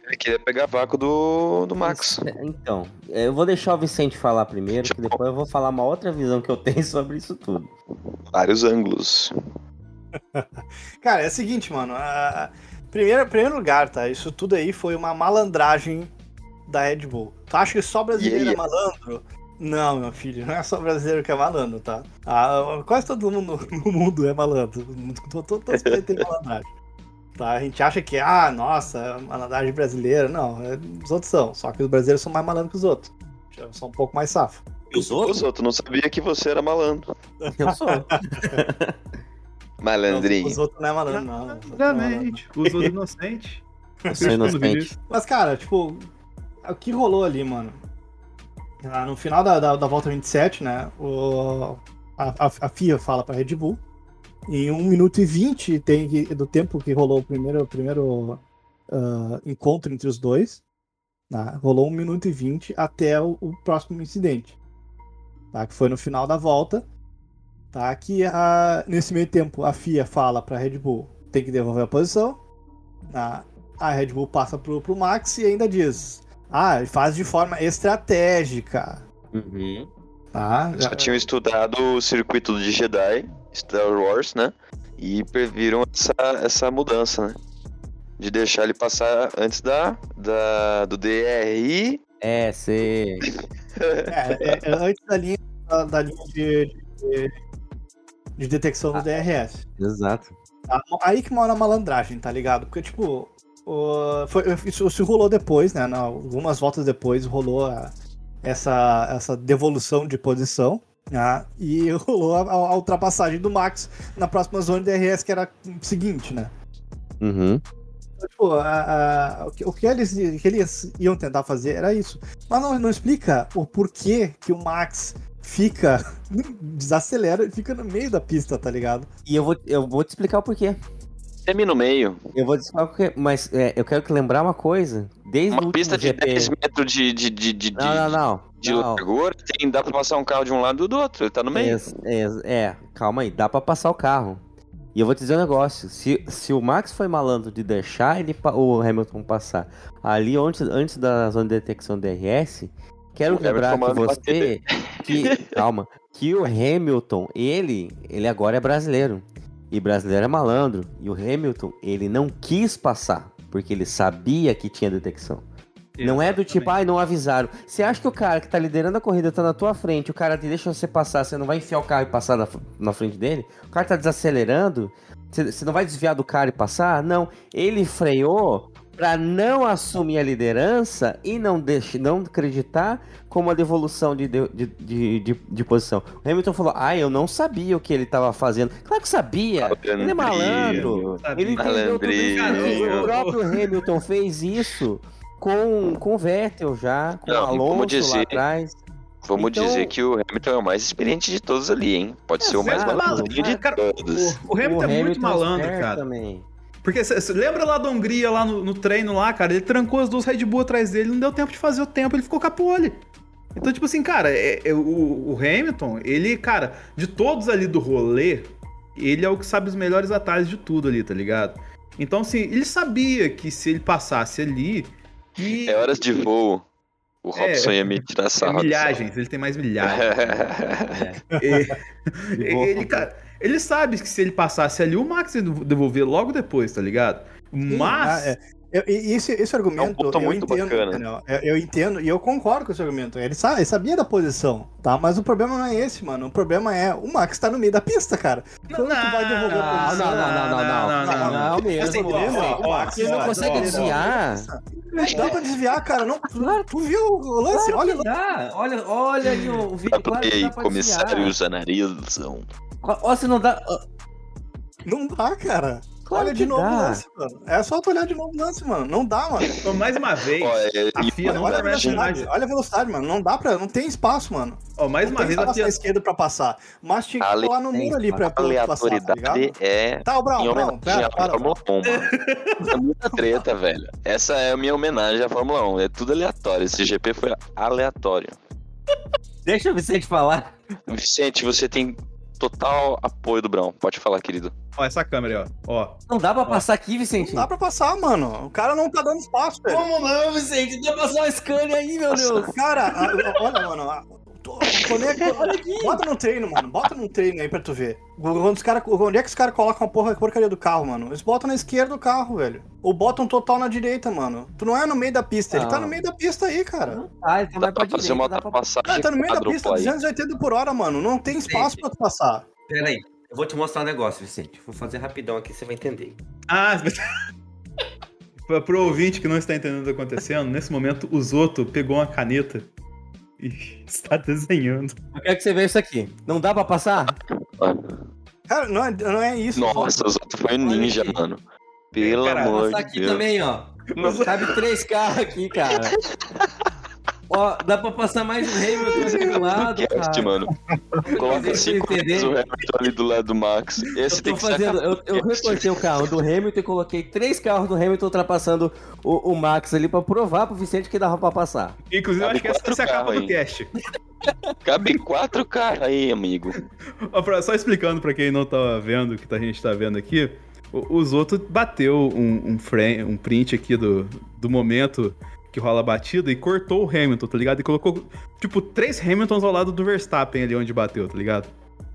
Ele queria pegar vácuo do, do Max. Então, eu vou deixar o Vicente falar primeiro, que depois eu vou falar uma outra visão que eu tenho sobre isso tudo. Vários ângulos. Cara, é o seguinte, mano. A... Primeiro, primeiro lugar, tá? Isso tudo aí foi uma malandragem da Red Bull. Tu acha que só brasileiro Yeah, é malandro? Não, meu filho, não é só brasileiro que é malandro, tá? Ah, quase todo mundo no mundo é malandro. Todo- países têm malandragem. Tá? A gente acha que, ah, nossa, malandragem brasileira. Não, é- os outros são. Só que os brasileiros são mais malandros que os outros. São um pouco mais safos. E os Os outros não sabia que você era malandro. Eu sou. Malandrinho. Os outros não é malandro, não. Os outros não é. Exatamente. Usou inocente. Eu sou inocente. Mas, cara, tipo, o que rolou ali, mano? Ah, No final da, da, da volta 27, né? O, a, a, a FIA fala pra Red Bull. Em 1 minuto e 20 tem, do tempo que rolou o primeiro, o primeiro ah, encontro entre os dois. Tá? Rolou 1 minuto e 20 até o, o próximo incidente. Tá? Que foi no final da volta. Tá? Que a, nesse meio tempo a FIA fala pra Red Bull tem que devolver a posição. Tá? a Red Bull passa pro, pro Max e ainda diz: Ah, ele faz de forma estratégica. Uhum. Tá? Já tinham estudado o circuito de Jedi, Star Wars, né? E previram essa, essa mudança, né? De deixar ele passar antes da, da do DRI. É, você. É, é, é antes da linha, da, da linha de, de, de detecção do DRS. Exato. Tá? Aí que mora a malandragem, tá ligado? Porque, tipo, o- foi, isso, isso rolou depois, né? algumas voltas depois rolou a- essa, essa devolução de posição. Né? E rolou a, a ultrapassagem do Max na próxima zona de DRS, que era o seguinte, né? Uhum. Tipo, a- a- o, que, o que eles, o que eles iam tentar fazer era isso. Mas não, não explica o porquê que o Max fica, desacelera e fica no meio da pista, tá ligado? E eu vou, eu vou te explicar o porquê. Semi no meio. Eu vou o porquê. Mas é, eu quero que lembrar uma coisa. Desde Uma pista de GP... 10 metros de, de, de, de, Não, não, não. de largura, tem, dá pra passar um carro de um lado e do outro. Ele tá no meio. É, é, é, calma aí, dá pra passar o carro. E eu vou te dizer um negócio, se, se o Max foi malandro de deixar ele o Hamilton passar ali antes, antes da zona de detecção DRS, quero O lembrar que você, que, calma, que o Hamilton, ele, ele agora é brasileiro. E brasileiro é malandro. E o Hamilton, ele não quis passar, porque ele sabia que tinha detecção. Não é do tipo, ai, não avisaram. Você acha que o cara que tá liderando a corrida tá na tua frente, o cara te deixa você passar, você não vai enfiar o carro e passar na, na frente dele? O cara tá desacelerando, você não vai desviar do cara e passar? Não. Ele freou pra não assumir a liderança e não, deixe, não acreditar como a devolução de, de, de, de, de- de posição. O Hamilton falou, ah, eu não sabia o que ele tava fazendo. Claro que sabia. Ele é malandro. Ele entendeu tudo isso. O próprio Hamilton fez isso com, com o Vettel já, com Não, o Alonso vamos dizer- lá atrás. Vamos Então- dizer que o Hamilton é o mais experiente de todos ali, hein? Pode ser o mais Exato. malandrinho de Cara, todos. O, o Hamilton é muito malandro, esperto cara. Também. Porque você lembra lá da Hungria, lá no, no treino lá, cara? Ele trancou as duas Red Bull atrás dele, não deu tempo de fazer o tempo, ele ficou com a pole. Então, tipo assim, cara, é- é o, o Hamilton, ele, cara, de todos ali do rolê, ele é o que sabe os melhores atalhos de tudo ali, tá ligado? Então, assim, ele sabia que se ele passasse ali. E É horas de voo. O É, Robson ia me tirar é sarro. dessa milhagens, ele tem mais milhagens. E- ele, cara, ele sabe que se ele passasse ali, o Max ia devolver logo depois, tá ligado? Mas. Ah, é. Eu- e esse, esse argumento. É um muito entendo, bacana. Eu, eu entendo e eu concordo com esse argumento. Ele, sa- ele sabia da posição, tá? Mas o problema não é esse, mano. O problema é o Max tá no meio da pista, cara. Quando tu vai devolver a Não, posição. não, não, não, não, não, não, não, não mesmo. Assim, lembra? ó, O Max Ele não ó, consegue desviar. Dá pra desviar, cara. Não, tu, tu viu o lance? Olha lá. Dá. Olha, olha ali o vídeo, claro que dá pra comissário desviar. Zanarizão. Ó, se não dá... Não dá, cara. Claro Olha de novo o dá. lance, mano. É só tu olhar de novo o lance, mano. Não dá, mano. Então, mais uma vez, Olha, a e- FIA não olha a permite velocidade, mais. olha a velocidade, mano. Não dá pra. Não tem espaço, mano. Ó, mais não uma tem vez a espaço FIA. esquerda pra passar. Mas tinha que Ale- colar no muro ali pra, pra passar, tá aleatoriedade ligado? é Tá, o Brown, em Brown, homenagem pera, à para. Fórmula 1, mano. É muita treta, velho. Essa é a minha homenagem à Fórmula 1. É tudo aleatório. Esse GP foi aleatório. Deixa o Vicente falar. Vicente, você tem total apoio do Brown. Pode falar, querido. Ó, essa câmera aí, ó. ó. Não dá pra passar aqui, Vicente? Não dá pra passar, mano. O cara não tá dando espaço, velho. Como não, Vicente? Dá pra passar uma Scania aí, meu Deus. Cara, olha, mano. Conecta- bota no treino, mano. Bota no treino aí pra tu ver. Quando os cara, onde é que os caras colocam a porra, a porcaria do carro, mano? Eles botam na esquerda do carro, velho. Ou botam total na direita, mano. Tu não é no meio da pista. Ele tá Não. no meio da pista aí, cara. Ah, ele tá mais pra pra fazer direita, uma dá pra... ultrapassagem Cara, tá no meio da pista, quádrupla aí. 280 por hora, mano. Não tem espaço pra tu passar. Pera aí, eu vou te mostrar um negócio, Vicente. Vou fazer rapidão aqui, você vai entender. Ah, Pra- pro ouvinte que não está entendendo o que está acontecendo, nesse momento o Zoto pegou uma caneta e está desenhando. Eu quero que você veja isso aqui. Não dá pra passar? Cara, não é, não é isso. Nossa, os outros foi um ninja, aqui. mano. Pelo Cara, amor de aqui Deus. também, ó. Cabe três carros aqui, cara. Ó, dá pra passar mais um Hamilton aqui do lado, Cast, cara. mano. Coloca cinco vezes o Hamilton ali do lado do Max. Esse Eu tem que fazendo, eu, eu recortei o carro do Hamilton e coloquei três carros do Hamilton ultrapassando o, o Max ali pra provar pro Vicente que dava pra passar. Inclusive, eu acho que essa ser a Cabe capa quatro do cast. Cabe quatro caras aí, amigo. Ó, pra- Só explicando pra quem não tá vendo o que a gente tá vendo aqui, o, o Zoto bateu um, um, frame, um print aqui do, do momento que rola a batida e cortou o Hamilton, tá ligado? E colocou, tipo, três Hamiltons ao lado do Verstappen ali onde bateu, tá ligado?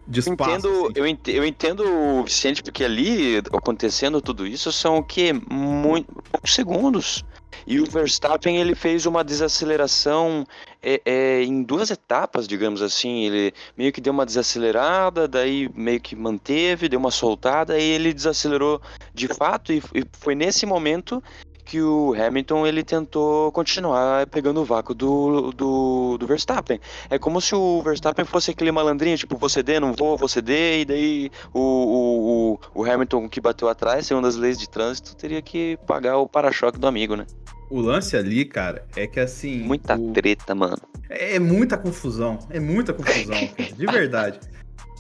De Eu espaço. entendo, assim. eu, ent- eu entendo o Vicente, porque ali, acontecendo tudo isso, são o quê? Muito, poucos segundos. E o Verstappen, ele fez uma desaceleração é, é, em duas etapas, digamos assim. Ele meio que deu uma desacelerada, daí meio que manteve, deu uma soltada, e ele desacelerou de fato, e, e foi nesse momento que o Hamilton ele tentou continuar pegando o vácuo do, do, do Verstappen. É como se o Verstappen fosse aquele malandrinho, tipo, vou ceder, não vou, vou ceder, e daí o, o, o, o Hamilton que bateu atrás, segundo as leis de trânsito, teria que pagar o para-choque do amigo, né? O lance ali, cara, é que assim. Muita o- treta, mano. É muita confusão. É muita confusão, cara, de verdade.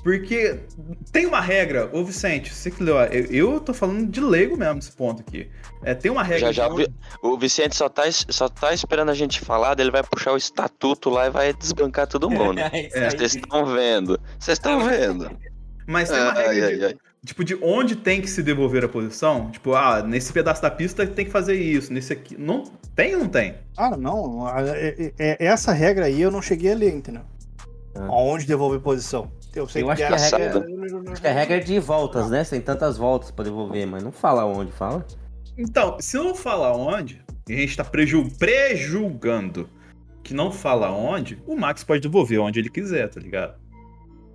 Porque tem uma regra, ô Vicente, você que leu, eu, eu tô falando de leigo mesmo nesse ponto aqui. É, tem uma regra. Já já de- o, Vi- o Vicente só tá, só tá esperando a gente falar, daí ele vai puxar o estatuto lá e vai desbancar todo mundo. É É. Vocês estão vendo. Vocês estão vendo. Mas tem uma regra ai, de, ai. tipo, de onde tem que se devolver a posição. Tipo, ah, nesse pedaço da pista tem que fazer isso, nesse aqui. Não tem ou não tem? Ah, não. é- é- é- essa regra aí eu não cheguei a ler, entendeu? Ah. Aonde devolver posição. Eu sei Eu acho que é a regra-. Acho que a regra é de voltas, né? Tem tantas voltas pra devolver, mas não fala onde, fala. Então, se não fala onde, e a gente tá preju prejulgando que não fala onde, o Max pode devolver onde ele quiser, tá ligado?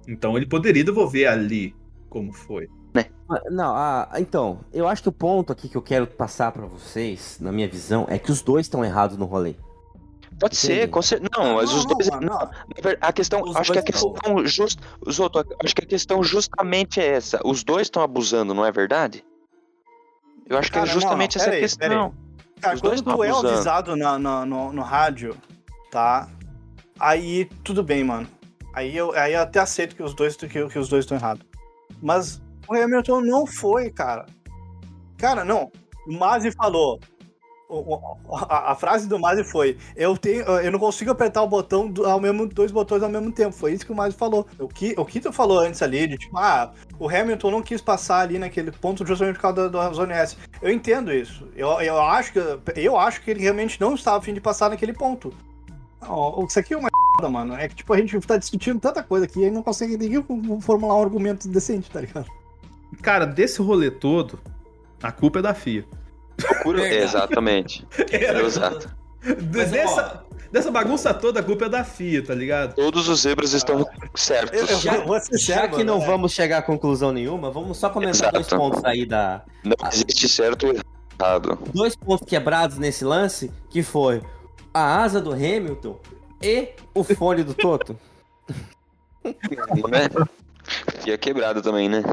Então ele poderia devolver ali, como foi. Mas, Não, ah, então, eu acho que o ponto aqui que eu quero passar pra vocês, na minha visão, é que os dois estão errados no rolê. Pode ser, Entendi. com cer- Não, mas os dois. mano, não. Ver- A questão, Os acho que a questão just, Zoto, acho que a questão justamente é essa. Os dois estão abusando, não é verdade? Eu acho que Cara, é não, justamente não, essa aí, questão. Cara, Os dois quando tu é avisado na, na- no, no rádio, tá? Aí tudo bem, mano. Aí eu, aí eu até aceito que os dois que, que os dois estão errados. Mas o Hamilton não foi, cara. Cara, não. O Mazzi falou. A, frase do Mazzi foi: eu, tenho, eu não consigo apertar o botão do- ao mesmo, dois botões ao mesmo tempo. Foi isso que o Mazzi falou. O que, o tu falou antes ali, de tipo, ah, o Hamilton não quis passar ali naquele ponto justamente por causa da, da S. Eu entendo isso. Eu, eu, acho que, eu acho que ele realmente não estava a fim de passar naquele ponto. Ó, Isso aqui é uma merda, mano. É que, tipo, a gente tá discutindo tanta coisa aqui e não consegue nem formular um argumento decente, tá ligado? Cara, desse rolê todo, a culpa é da FIA. Procura-. Exatamente. Exato. Ó, dessa, dessa bagunça toda, a culpa é da FIA, tá ligado? Todos os zebras estão certos. Eu, eu, Já- Já que não mano, é. vamos chegar a conclusão nenhuma, vamos só comentar Exato. dois pontos aí da. Não existe certo ou errado. Dois pontos quebrados nesse lance, que foi a asa do Hamilton e o fone do Toto. né? E é quebrado também, né?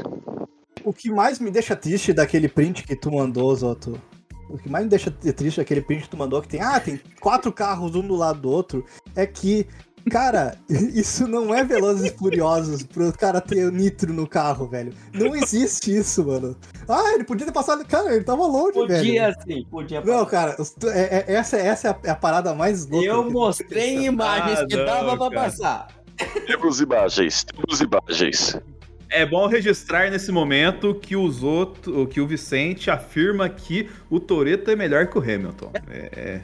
o que mais me deixa triste daquele print que tu mandou, Zoto. O que mais me deixa triste daquele print que tu mandou, que tem, ah, tem quatro carros um do lado do outro, é que, cara, isso não é Velozes e Furiosos pro cara ter nitro no carro, velho. Não existe isso, mano. Ah, ele podia ter passado. Cara, ele tava longe, velho. Podia sim, podia. Não, cara, é- é- essa, essa é a, é a parada mais louca. Eu mostrei imagens Ah, que não, dava pra cara. passar. Temos imagens, temos imagens. É bom registrar nesse momento que o Zoto, que o Vicente afirma que o Toreto é melhor que o Hamilton. É,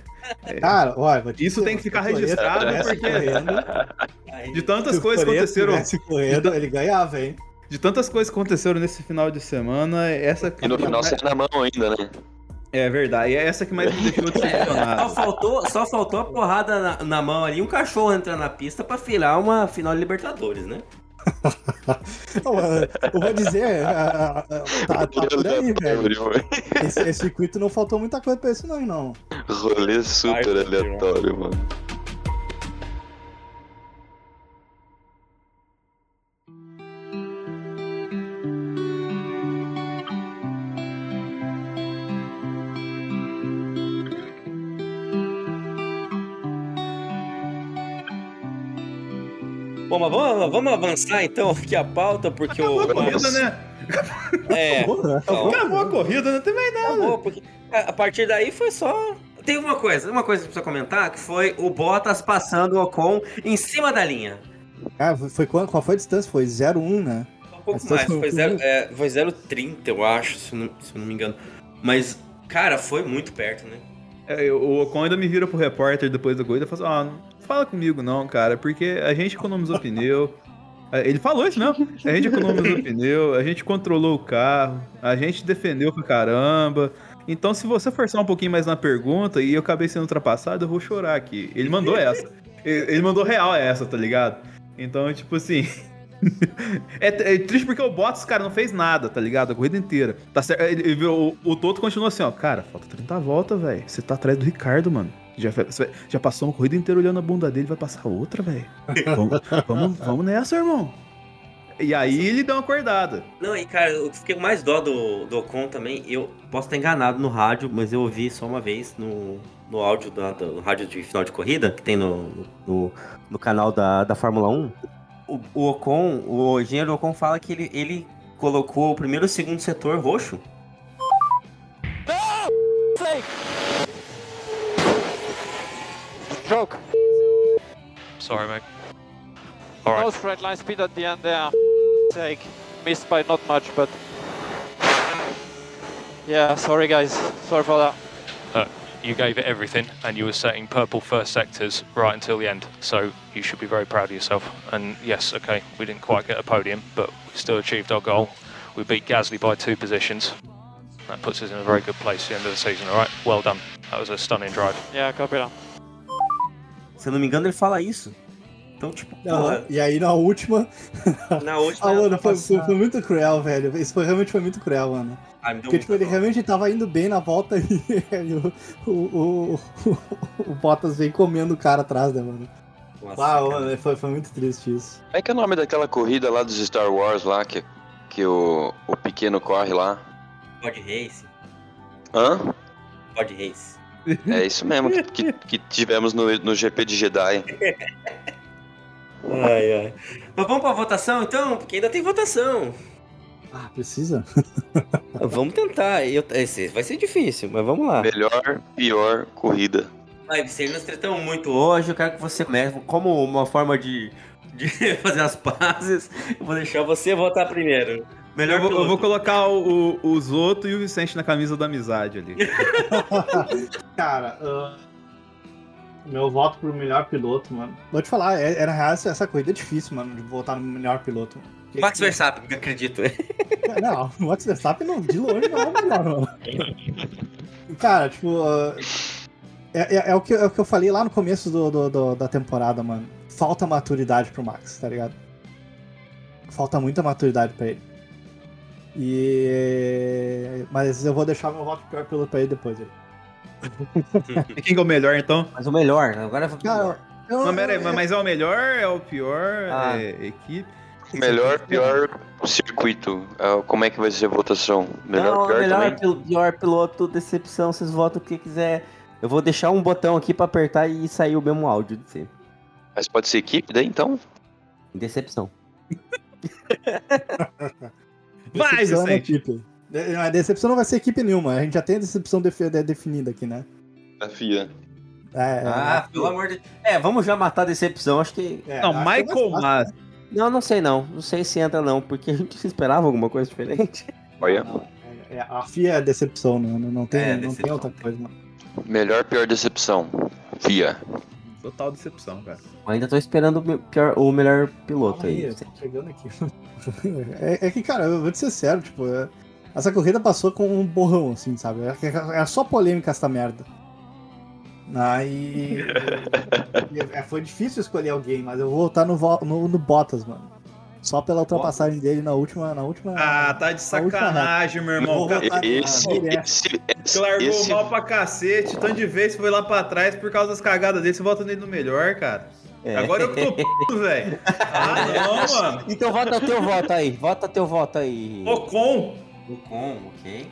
Cara, olha, vou te Isso dizer, tem que ficar registrado, porque- correndo, de tantas coisas que aconteceram, correndo, ele ganhava, hein? de tantas coisas que aconteceram nesse final de semana, essa E no final sai na mão ainda, né? é verdade, é essa que mais me deixou Só decepcionado. faltou, só faltou a porrada na, na mão ali, um cachorro entrar na pista pra filar uma final de Libertadores, né? Não, eu vou dizer, a- a- a- tá, tá por aí, velho. Esse, esse circuito não faltou muita coisa pra isso, não, não. Rolê super aleatório, mano. Bom, mas vamos, vamos avançar então aqui a pauta, porque o. Acabou a corrida, né? É, Porra, Não. Acabou a corrida, não tem mais nada. acabou, porque a partir daí foi só. Tem uma coisa, uma coisa que precisa comentar, que foi o Bottas passando o Ocon em cima da linha. Cara, foi, qual, qual foi a distância? Foi 0-1, né? Um pouco Mas mais, foi- foi 0,30, é, foi 0,30, eu acho, se eu, não, se não me engano. Mas, cara, foi muito perto, né? É, o Ocon ainda me vira pro repórter depois da corrida e fala assim, não fala comigo não, cara, porque a gente economizou pneu. Ele falou isso mesmo. A gente economizou pneu, a gente controlou o carro, a gente defendeu pra caramba. Então, se você forçar um pouquinho mais na pergunta e eu acabei sendo ultrapassado, eu vou chorar aqui. Ele mandou essa. Ele mandou real essa, tá ligado? Então, tipo assim. é, é triste porque o Bottas, cara, não fez nada, tá ligado? A corrida inteira. Tá certo. Ele, ele o, o Toto continuou assim, ó. Cara, falta 30 voltas, velho. Você tá atrás do Ricardo, mano. Já, já passou uma corrida inteira olhando a bunda dele, vai passar outra, velho. Vamos, vamos, vamos nessa, irmão. E aí ele deu uma acordada. Não, e cara, eu fiquei com mais dó do, do Ocon também. Eu posso estar enganado no rádio, mas eu ouvi só uma vez no, no áudio da, do rádio de final de corrida, que tem no, no, no canal da, da Fórmula 1. O, o Ocon, o engenheiro Ocon fala que ele, ele colocou o primeiro e o segundo setor roxo. Joke. Sorry, mate. No straight line speed at the end there. Sake. Missed by not much, but. Yeah, sorry guys. Sorry for that. Uh, you gave it everything, and you were setting purple first sectors right until the end. So you should be very proud of yourself. And yes, okay, we didn't quite get a podium, but we still achieved our goal. We beat Gasly by two positions. That puts us in a very good place at the end of the season. All right, well done. That was a stunning drive. Yeah, copy that. Se eu não me engano, ele fala isso. Então, tipo, porra, E aí na última. na última. Ah, mano, foi, foi- foi muito cruel, velho. Isso foi, realmente foi muito cruel, mano. Ah, Porque, tipo, ele realmente tava indo bem na volta e o, o, o, o Bottas veio comendo o cara atrás, né, mano? Nossa, Ah, cara. mano, foi, foi muito triste isso. Como é que é o nome daquela corrida lá dos Star Wars lá, que, que o, o pequeno corre lá? Pod Race. Hã? Pod Race. É isso mesmo que, que, que tivemos no, no GP de Jedi. Ai, ai. Mas vamos pra votação então? Porque ainda tem votação. Ah, precisa? Vamos tentar. Eu, esse vai ser difícil, mas vamos lá. Melhor, pior corrida. Vai, Vicente, nós tratamos muito hoje. Eu quero que você comece. Como uma forma de, de fazer as pazes, eu vou deixar você votar primeiro. Melhor Eu vou, eu vou colocar o, o, o Zoto e o Vicente na camisa da amizade ali. Cara, ah, meu voto pro melhor piloto, mano. Vou te falar, é- era real essa, corrida é difícil, mano, de votar no melhor piloto. Porque- Max Verstappen, acredito. Não, o Max Verstappen não, de longe não é o melhor, mano. Cara, tipo. ah, É, é- é o que, é o que eu falei lá no começo do, do- do- da temporada, mano. Falta maturidade pro Max, tá ligado? Falta muita maturidade pra ele. E. Mas eu vou deixar meu voto pior piloto pra ele depois. aí. E quem que é o melhor, então? Mas o melhor, agora Cara, eu, Mas, pera aí, mas é o melhor, é o pior, Ah. é equipe. Melhor, pior circuito. Ah, Como é que vai ser a votação? Melhor, não, pior melhor, pior piloto, decepção, vocês votam o que quiser. Eu vou deixar um botão aqui pra apertar e sair o mesmo áudio de você. Mas pode ser equipe daí então? Decepção. Vai, Decepção é equipe. A decepção não vai ser equipe nenhuma. A gente já tem a decepção defi- de- definida aqui, né? Da FIA. É, Ah, pelo amor de É, vamos já matar a decepção, acho que. é, Não, acho que é Michael mais Mas. Não, não sei não. Não sei se entra não, porque a gente esperava alguma coisa diferente. Olha. É, é, a FIA é decepção, não, não, não tem, É, não tem outra coisa. Não. Melhor, pior decepção. FIA. Total decepção, cara. Eu ainda tô esperando o pior, o melhor piloto aí. eu tô chegando aqui. É, é que, cara, eu vou te ser sério, tipo, é- essa corrida passou com um borrão, assim, sabe? É, é só polêmica essa merda. Aí. é, foi difícil escolher alguém, mas eu vou voltar no, no, no Bottas, mano. Só pela ultrapassagem dele na última. Na última Ah, tá de sacanagem, meu irmão. Votar Esse, esse, Você largou esse, mal pra cacete, tanto de vez foi lá pra trás por causa das cagadas dele, você volta nele no melhor, cara. É. Agora eu tô p, velho. Ah, não, mano. Então vota teu voto aí. Vota teu voto aí. Ocon. Ocon, ok.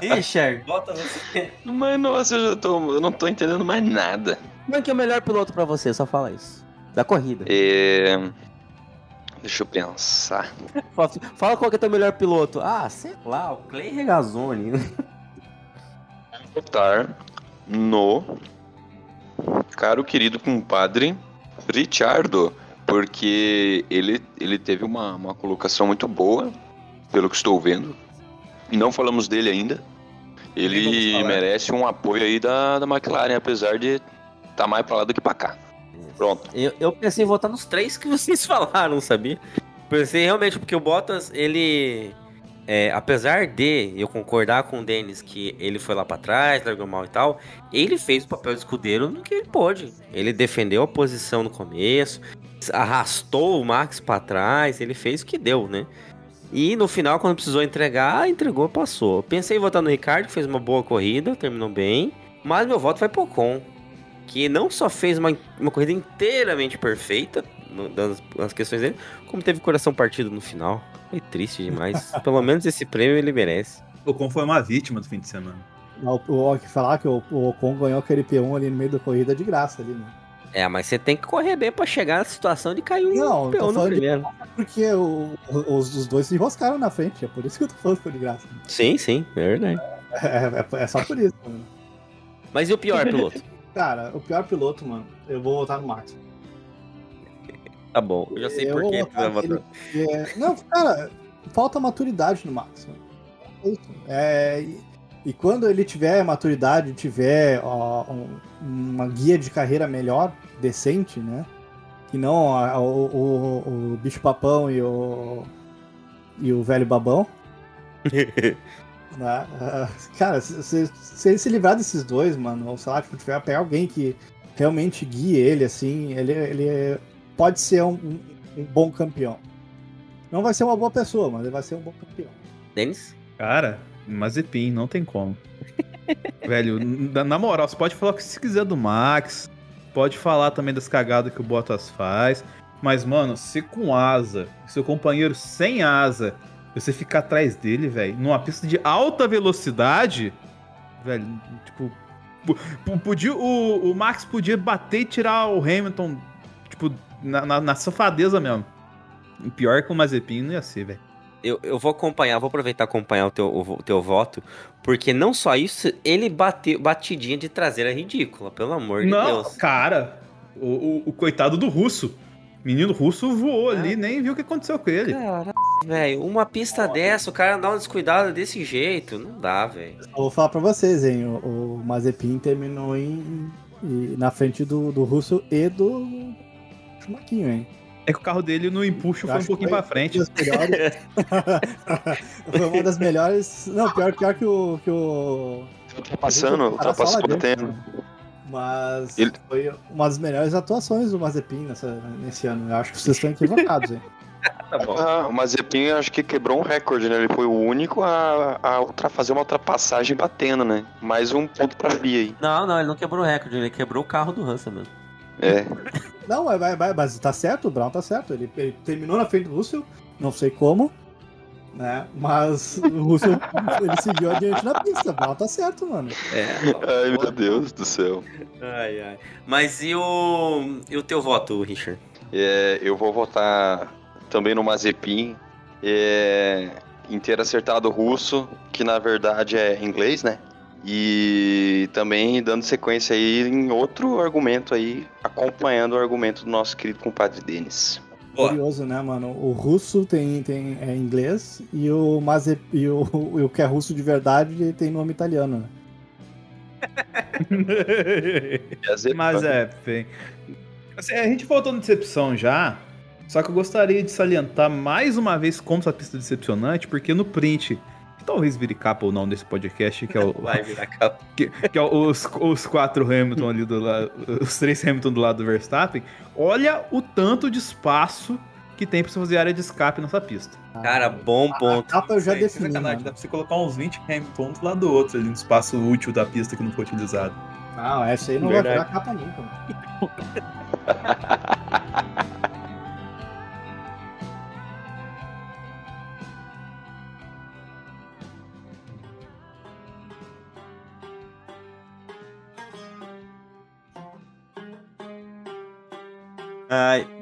Richard, vota você. Mas nossa, eu já tô. Eu não tô entendendo mais nada. Quem é que é o melhor piloto pra você? Só fala isso. Da corrida. É. Deixa eu pensar. Fala, qual que é teu melhor piloto. Ah, sei lá, o Clay Regazzoni. votar no caro querido compadre Richardo, porque ele, ele teve uma, uma colocação muito boa, pelo que estou vendo. E não falamos dele ainda. Ele merece um apoio aí da, da McLaren, apesar de estar mais pra lá do que pra cá. Pronto. Eu, eu pensei em votar nos três que vocês falaram, sabia? Pensei realmente, porque o Bottas, ele. é, apesar de eu concordar com o Denis que ele foi lá pra trás, largou mal e tal, ele fez o papel de escudeiro no que ele pôde. Ele defendeu a posição no começo, arrastou o Max pra trás, ele fez o que deu, né? E no final, quando precisou entregar, entregou, passou. Pensei em votar no Ricardo, que fez uma boa corrida, terminou bem. Mas meu voto vai pro Ocon, que não só fez uma, uma corrida inteiramente perfeita, no- das, das questões dele, como teve coração partido no final. Foi triste demais. Pelo menos esse prêmio ele merece. Ocon foi uma vítima do fim de semana. O, o, o que falar que o, o Ocon ganhou aquele P1 ali no meio da corrida de graça ali, né? É, mas você tem que correr bem pra chegar na situação de cair um Não, peão no primeiro. Porque o- os, os dois se enroscaram na frente, é por isso que eu tô falando que foi de graça. Sim, sim, é verdade. É, é- é só por isso, mano. Mas e o pior piloto? Cara, o pior piloto, mano, eu vou votar no Max. Tá bom, eu já sei Eu por que tu vai votar. porque- Não, cara, falta maturidade no Max. mano. É, e, e quando ele tiver maturidade, tiver ó, um- uma guia de carreira melhor, decente, né? Que não a- o, o, o bicho papão e o, e o velho babão. né? Ah, Cara, se, se- se ele se livrar desses dois, mano, ou sei lá, tipo, tiver pegar alguém que realmente guie ele, assim, ele, ele pode ser um, um- um bom campeão. Não vai ser uma boa pessoa, mas ele vai ser um bom campeão. Denis? Cara, Mazepin, não tem como. Velho, na, na moral, você pode falar o que você quiser do Max, pode falar também das cagadas que o Bottas faz, mas, mano, se com asa, seu companheiro sem asa, você ficar atrás dele, velho, numa pista de alta velocidade, velho, tipo, po- po- podia, o, o Max podia bater e tirar o Hamilton, tipo, na, na, na safadeza mesmo. E pior que o Mazepin não ia ser, velho. Eu, eu vou acompanhar, vou aproveitar e acompanhar o teu, o, teu voto, porque não só isso, ele bateu batidinha de traseira ridícula, pelo amor de Não, Deus. cara, o, o- o coitado do russo. Menino russo voou ali, nem viu o que aconteceu com ele. Caralho, velho, uma pista dessa, o cara dá uma descuidada desse jeito, não dá, velho. Vou falar pra vocês, hein? O, o Mazepin terminou em, em- na frente do, do Russo e do Chumaquinho, hein? É que o carro dele no empuxo foi um pouquinho que pra frente. Uma das melhores... foi uma das melhores. Não, pior, pior que o. Que o... Ultrapassando, ultrapassou batendo. dentro, né? Mas Ele- foi uma das melhores atuações do Mazepin nessa, nesse ano. Eu acho que vocês estão equivocados, hein? Tá bom. Ah, o Mazepin acho que quebrou um recorde, né? Ele foi o único a, a fazer uma ultrapassagem batendo, né? Mais um ponto pra FIA aí. Não, não, ele não quebrou o recorde, ele quebrou o carro do Russell mesmo. É. Não, vai, vai, vai, mas tá certo, o Brown tá certo. Ele, ele terminou na frente do Russell, não sei como, né? Mas o Russell ele seguiu adiante na pista. O Brown tá certo, mano. É. Ai, meu Deus do céu. Ai, ai. Mas e o, e o teu voto, Richard? É, eu vou votar também no Mazepin. É, em ter acertado o russo, que na verdade é inglês, né? E também dando sequência aí em outro argumento aí, acompanhando o argumento do nosso querido compadre Denis. Boa. Curioso, né, mano? O russo tem, tem é inglês e o, Maze, e o, e o que é russo de verdade tem nome italiano, né? Mas é, bem. Assim, a gente voltou na decepção já. Só que eu gostaria de salientar mais uma vez como essa pista é decepcionante, porque no print, que talvez vire capa ou não desse podcast, que é o. Vai virar capa. que, que é os, os quatro Hamilton ali do lado. Os três Hamilton do lado do Verstappen. Olha o tanto de espaço que tem pra você fazer área de escape nessa pista. Cara, bom A ponto. capa eu já É, defini, sacanagem, mano. dá pra você colocar uns 20 Hamilton um do lado do outro ali no espaço útil da pista que não foi utilizado. Não, essa aí não Verdade. vai virar capa nunca.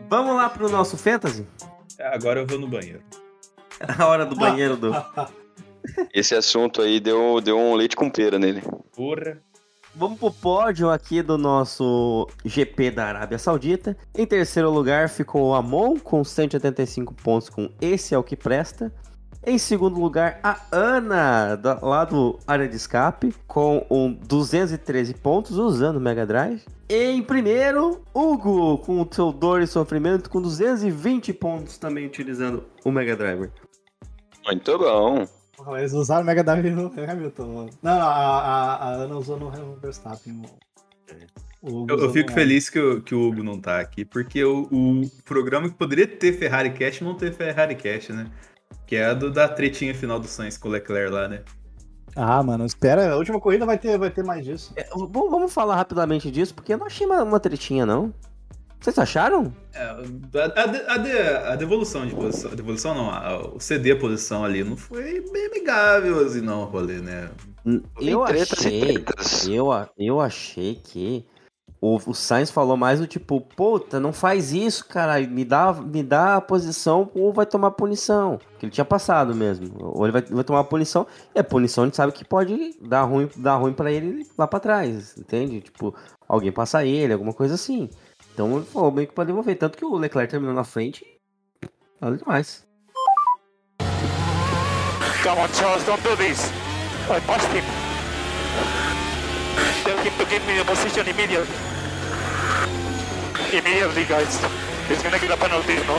vamos lá pro nosso Fantasy? É, Agora eu vou no banheiro. A hora do banheiro do. Esse assunto aí deu, deu um leite com pera nele. Porra. Vamos pro pódio aqui do nosso GP da Arábia Saudita. Em terceiro lugar ficou o Amon com 185 pontos com Esse é o que presta. Em segundo lugar, a Ana, da- lá do Área de Escape, com um 213 pontos usando o Mega Drive. E em primeiro, Hugo, com o seu Dor e Sofrimento, com 220 pontos também utilizando o Mega Drive. Muito bom. Eles usaram o Mega Drive no Hamilton. Não, a, a, a Ana usou no Verstappen. O Hugo Eu, eu fico feliz que o, que o Hugo não tá aqui, porque o, o programa que poderia ter Ferrari Cash não teve Ferrari Cash, né? Que é a do, da tretinha final do Sainz com o Leclerc lá, né? Ah, mano, espera. A última corrida vai ter, vai ter mais disso. É, v- vamos falar rapidamente disso, porque eu não achei uma, uma tretinha, não. Vocês acharam? É, a, a a a devolução de posição. A devolução não, a- o CD a posição ali não foi bem amigável assim, não, o rolê, né? Tem Eu achei. Eu, a- eu achei que o, o Sainz falou mais do tipo, puta, não faz isso, cara, me dá, me dá a posição ou vai tomar punição. Que ele tinha passado mesmo. Ou ele vai, vai tomar punição. E a punição a gente sabe que pode dar ruim, dar ruim pra ele lá pra trás, entende? Tipo, alguém passar ele, alguma coisa assim. Então ele falou meio que pra devolver. Tanto que o Leclerc terminou na frente. Nada demais. Come on, Charles, don't do this. I. Tell him to give me the position immediately. Immediately, guys. He's gonna get a penalty, no?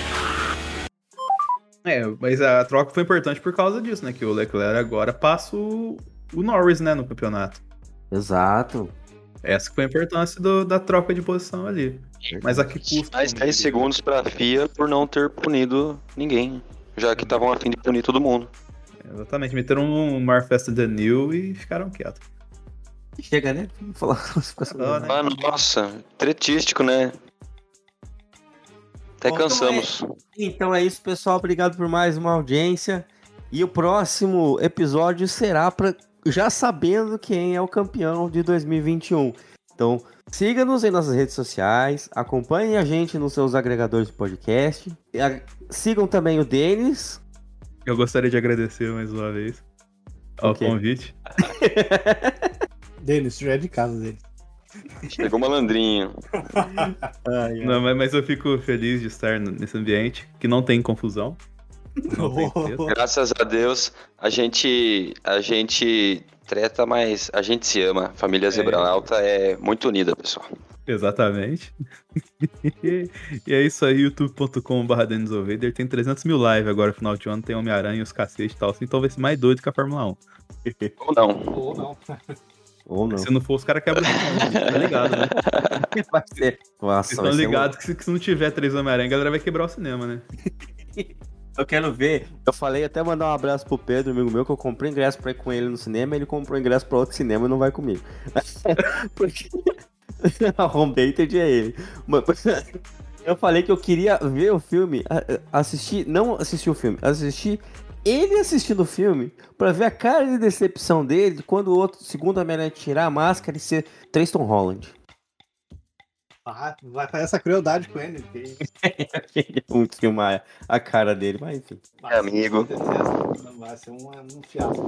É, mas a troca foi importante por causa disso, né? Que o Leclerc agora passa o, o Norris, né, no campeonato. Exato. Essa que foi a importância do- da troca de posição ali. Mas a que custa? Mais 10 segundos pra FIA por não ter punido ninguém. Já que estavam a fim de punir todo mundo. Exatamente, meteram um Mar Festa de New e ficaram quietos. Chega, né? Falar. né? Ah, nossa, tretístico, né? Até Bom, então cansamos. Então é isso, pessoal. Obrigado por mais uma audiência. E o próximo episódio será para já sabendo quem é o campeão de 2021. Então, siga-nos em nossas redes sociais, acompanhem a gente nos seus agregadores de podcast. E a- Sigam também o Denis. Eu gostaria de agradecer mais uma vez ao Ok. convite. Denis, já é de casa dele. Chegou malandrinho. Não, mas, mas eu fico feliz de estar nesse ambiente que não tem confusão. Não tem treta. Graças a Deus, a gente, a gente treta, mas a gente se ama. Família Zebranauta é muito unida, pessoal. Exatamente. e é isso aí, youtube.com.br Dennis Ovader. Tem 300 mil lives agora, final de ano. Tem Homem-Aranha e os cacete e tal. Então vai ser mais doido que a Fórmula 1. Ou não. Ou não. Ou não. Se não for, os caras quebram o sinal, Tá ligado, né? Vai ser. Nossa, Vocês estão ligados que se, que se não tiver três Homem-Aranha, a galera vai quebrar o cinema, né? Eu quero ver. Eu falei até mandar um abraço pro Pedro, amigo meu, que eu comprei ingresso pra ir com ele no cinema. Ele comprou ingresso pra outro cinema e não vai comigo. Porque Home Baited é ele. Eu falei que eu queria ver o filme, a- a- assistir, não assistir o filme, assistir ele assistindo o filme pra ver a cara de decepção dele quando o outro, segundo a mulher tirar a máscara e ser Tristan Holland. Ah, vai fazer essa crueldade com ele. que- Muito filmar a cara dele, mas enfim. vai amigo. vai ser um, um fiasco.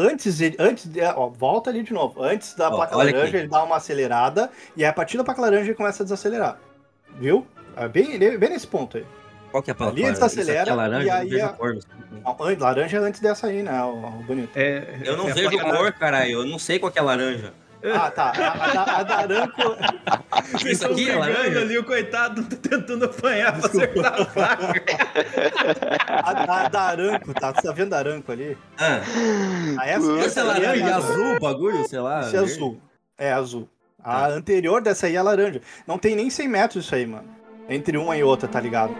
Antes, de, antes de, ó, volta ali de novo. Antes da Ó, placa laranja, aqui. ele dá uma acelerada. E aí, a partir da placa laranja, ele começa a desacelerar. Viu? É bem, bem nesse ponto aí. Qual que é a Ali ele desacelera, é laranja, e eu não aí vejo a- cor. Não, an- laranja é antes dessa aí, né? O, o bonito. É, Eu não é a vejo cor, caralho. Eu não sei qual que é laranja. Ah, tá. A, a, a da Aranco. Isso aqui é laranja? ali, o coitado tá tentando apanhar pra acertar a placa. A, a da Aranco, tá? Você tá vendo a Aranco ali? Ah, Ah, essa, esse essa é aí laranja, a- azul, o bagulho, sei lá. Esse é azul. É azul. A anterior dessa aí é laranja. Não tem nem 100 metros isso aí, mano. Entre uma e outra, tá ligado?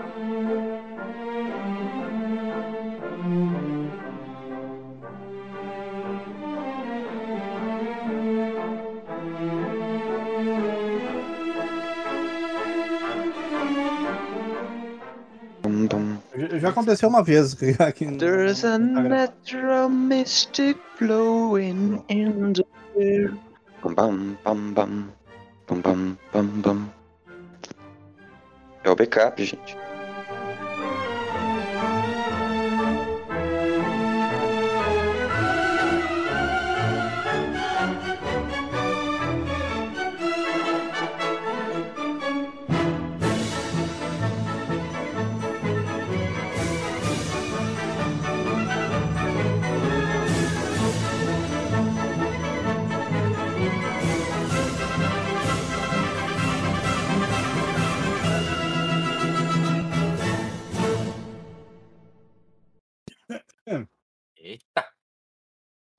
Já aconteceu uma vez aqui no. There's a natural mystic flowing in the air. Pam, pam, pam, pam. Pam, pam, pam, pam. É o backup, gente.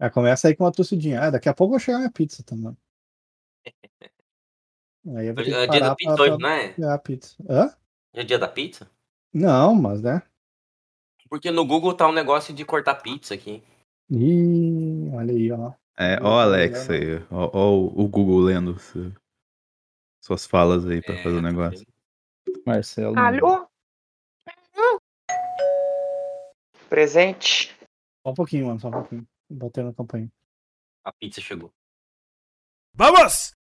É, começa aí com uma tossidinha. Ah, daqui a pouco vai chegar minha pizza também. Aí eu vou ter que É dia parar da pizza pra, hoje, pra não é? pegar a pizza. Hã? É dia da pizza? Não, mas né? Porque no Google tá um negócio de cortar pizza aqui. Ih, olha aí, ó. É, ó, Alex aí. Ó, ó o o Google lendo su- suas falas aí pra É, fazer o tá negócio. Marcelo. Alô? Presente. Só um pouquinho, mano, só um pouquinho. Botei na campanha. A pizza chegou. Vamos!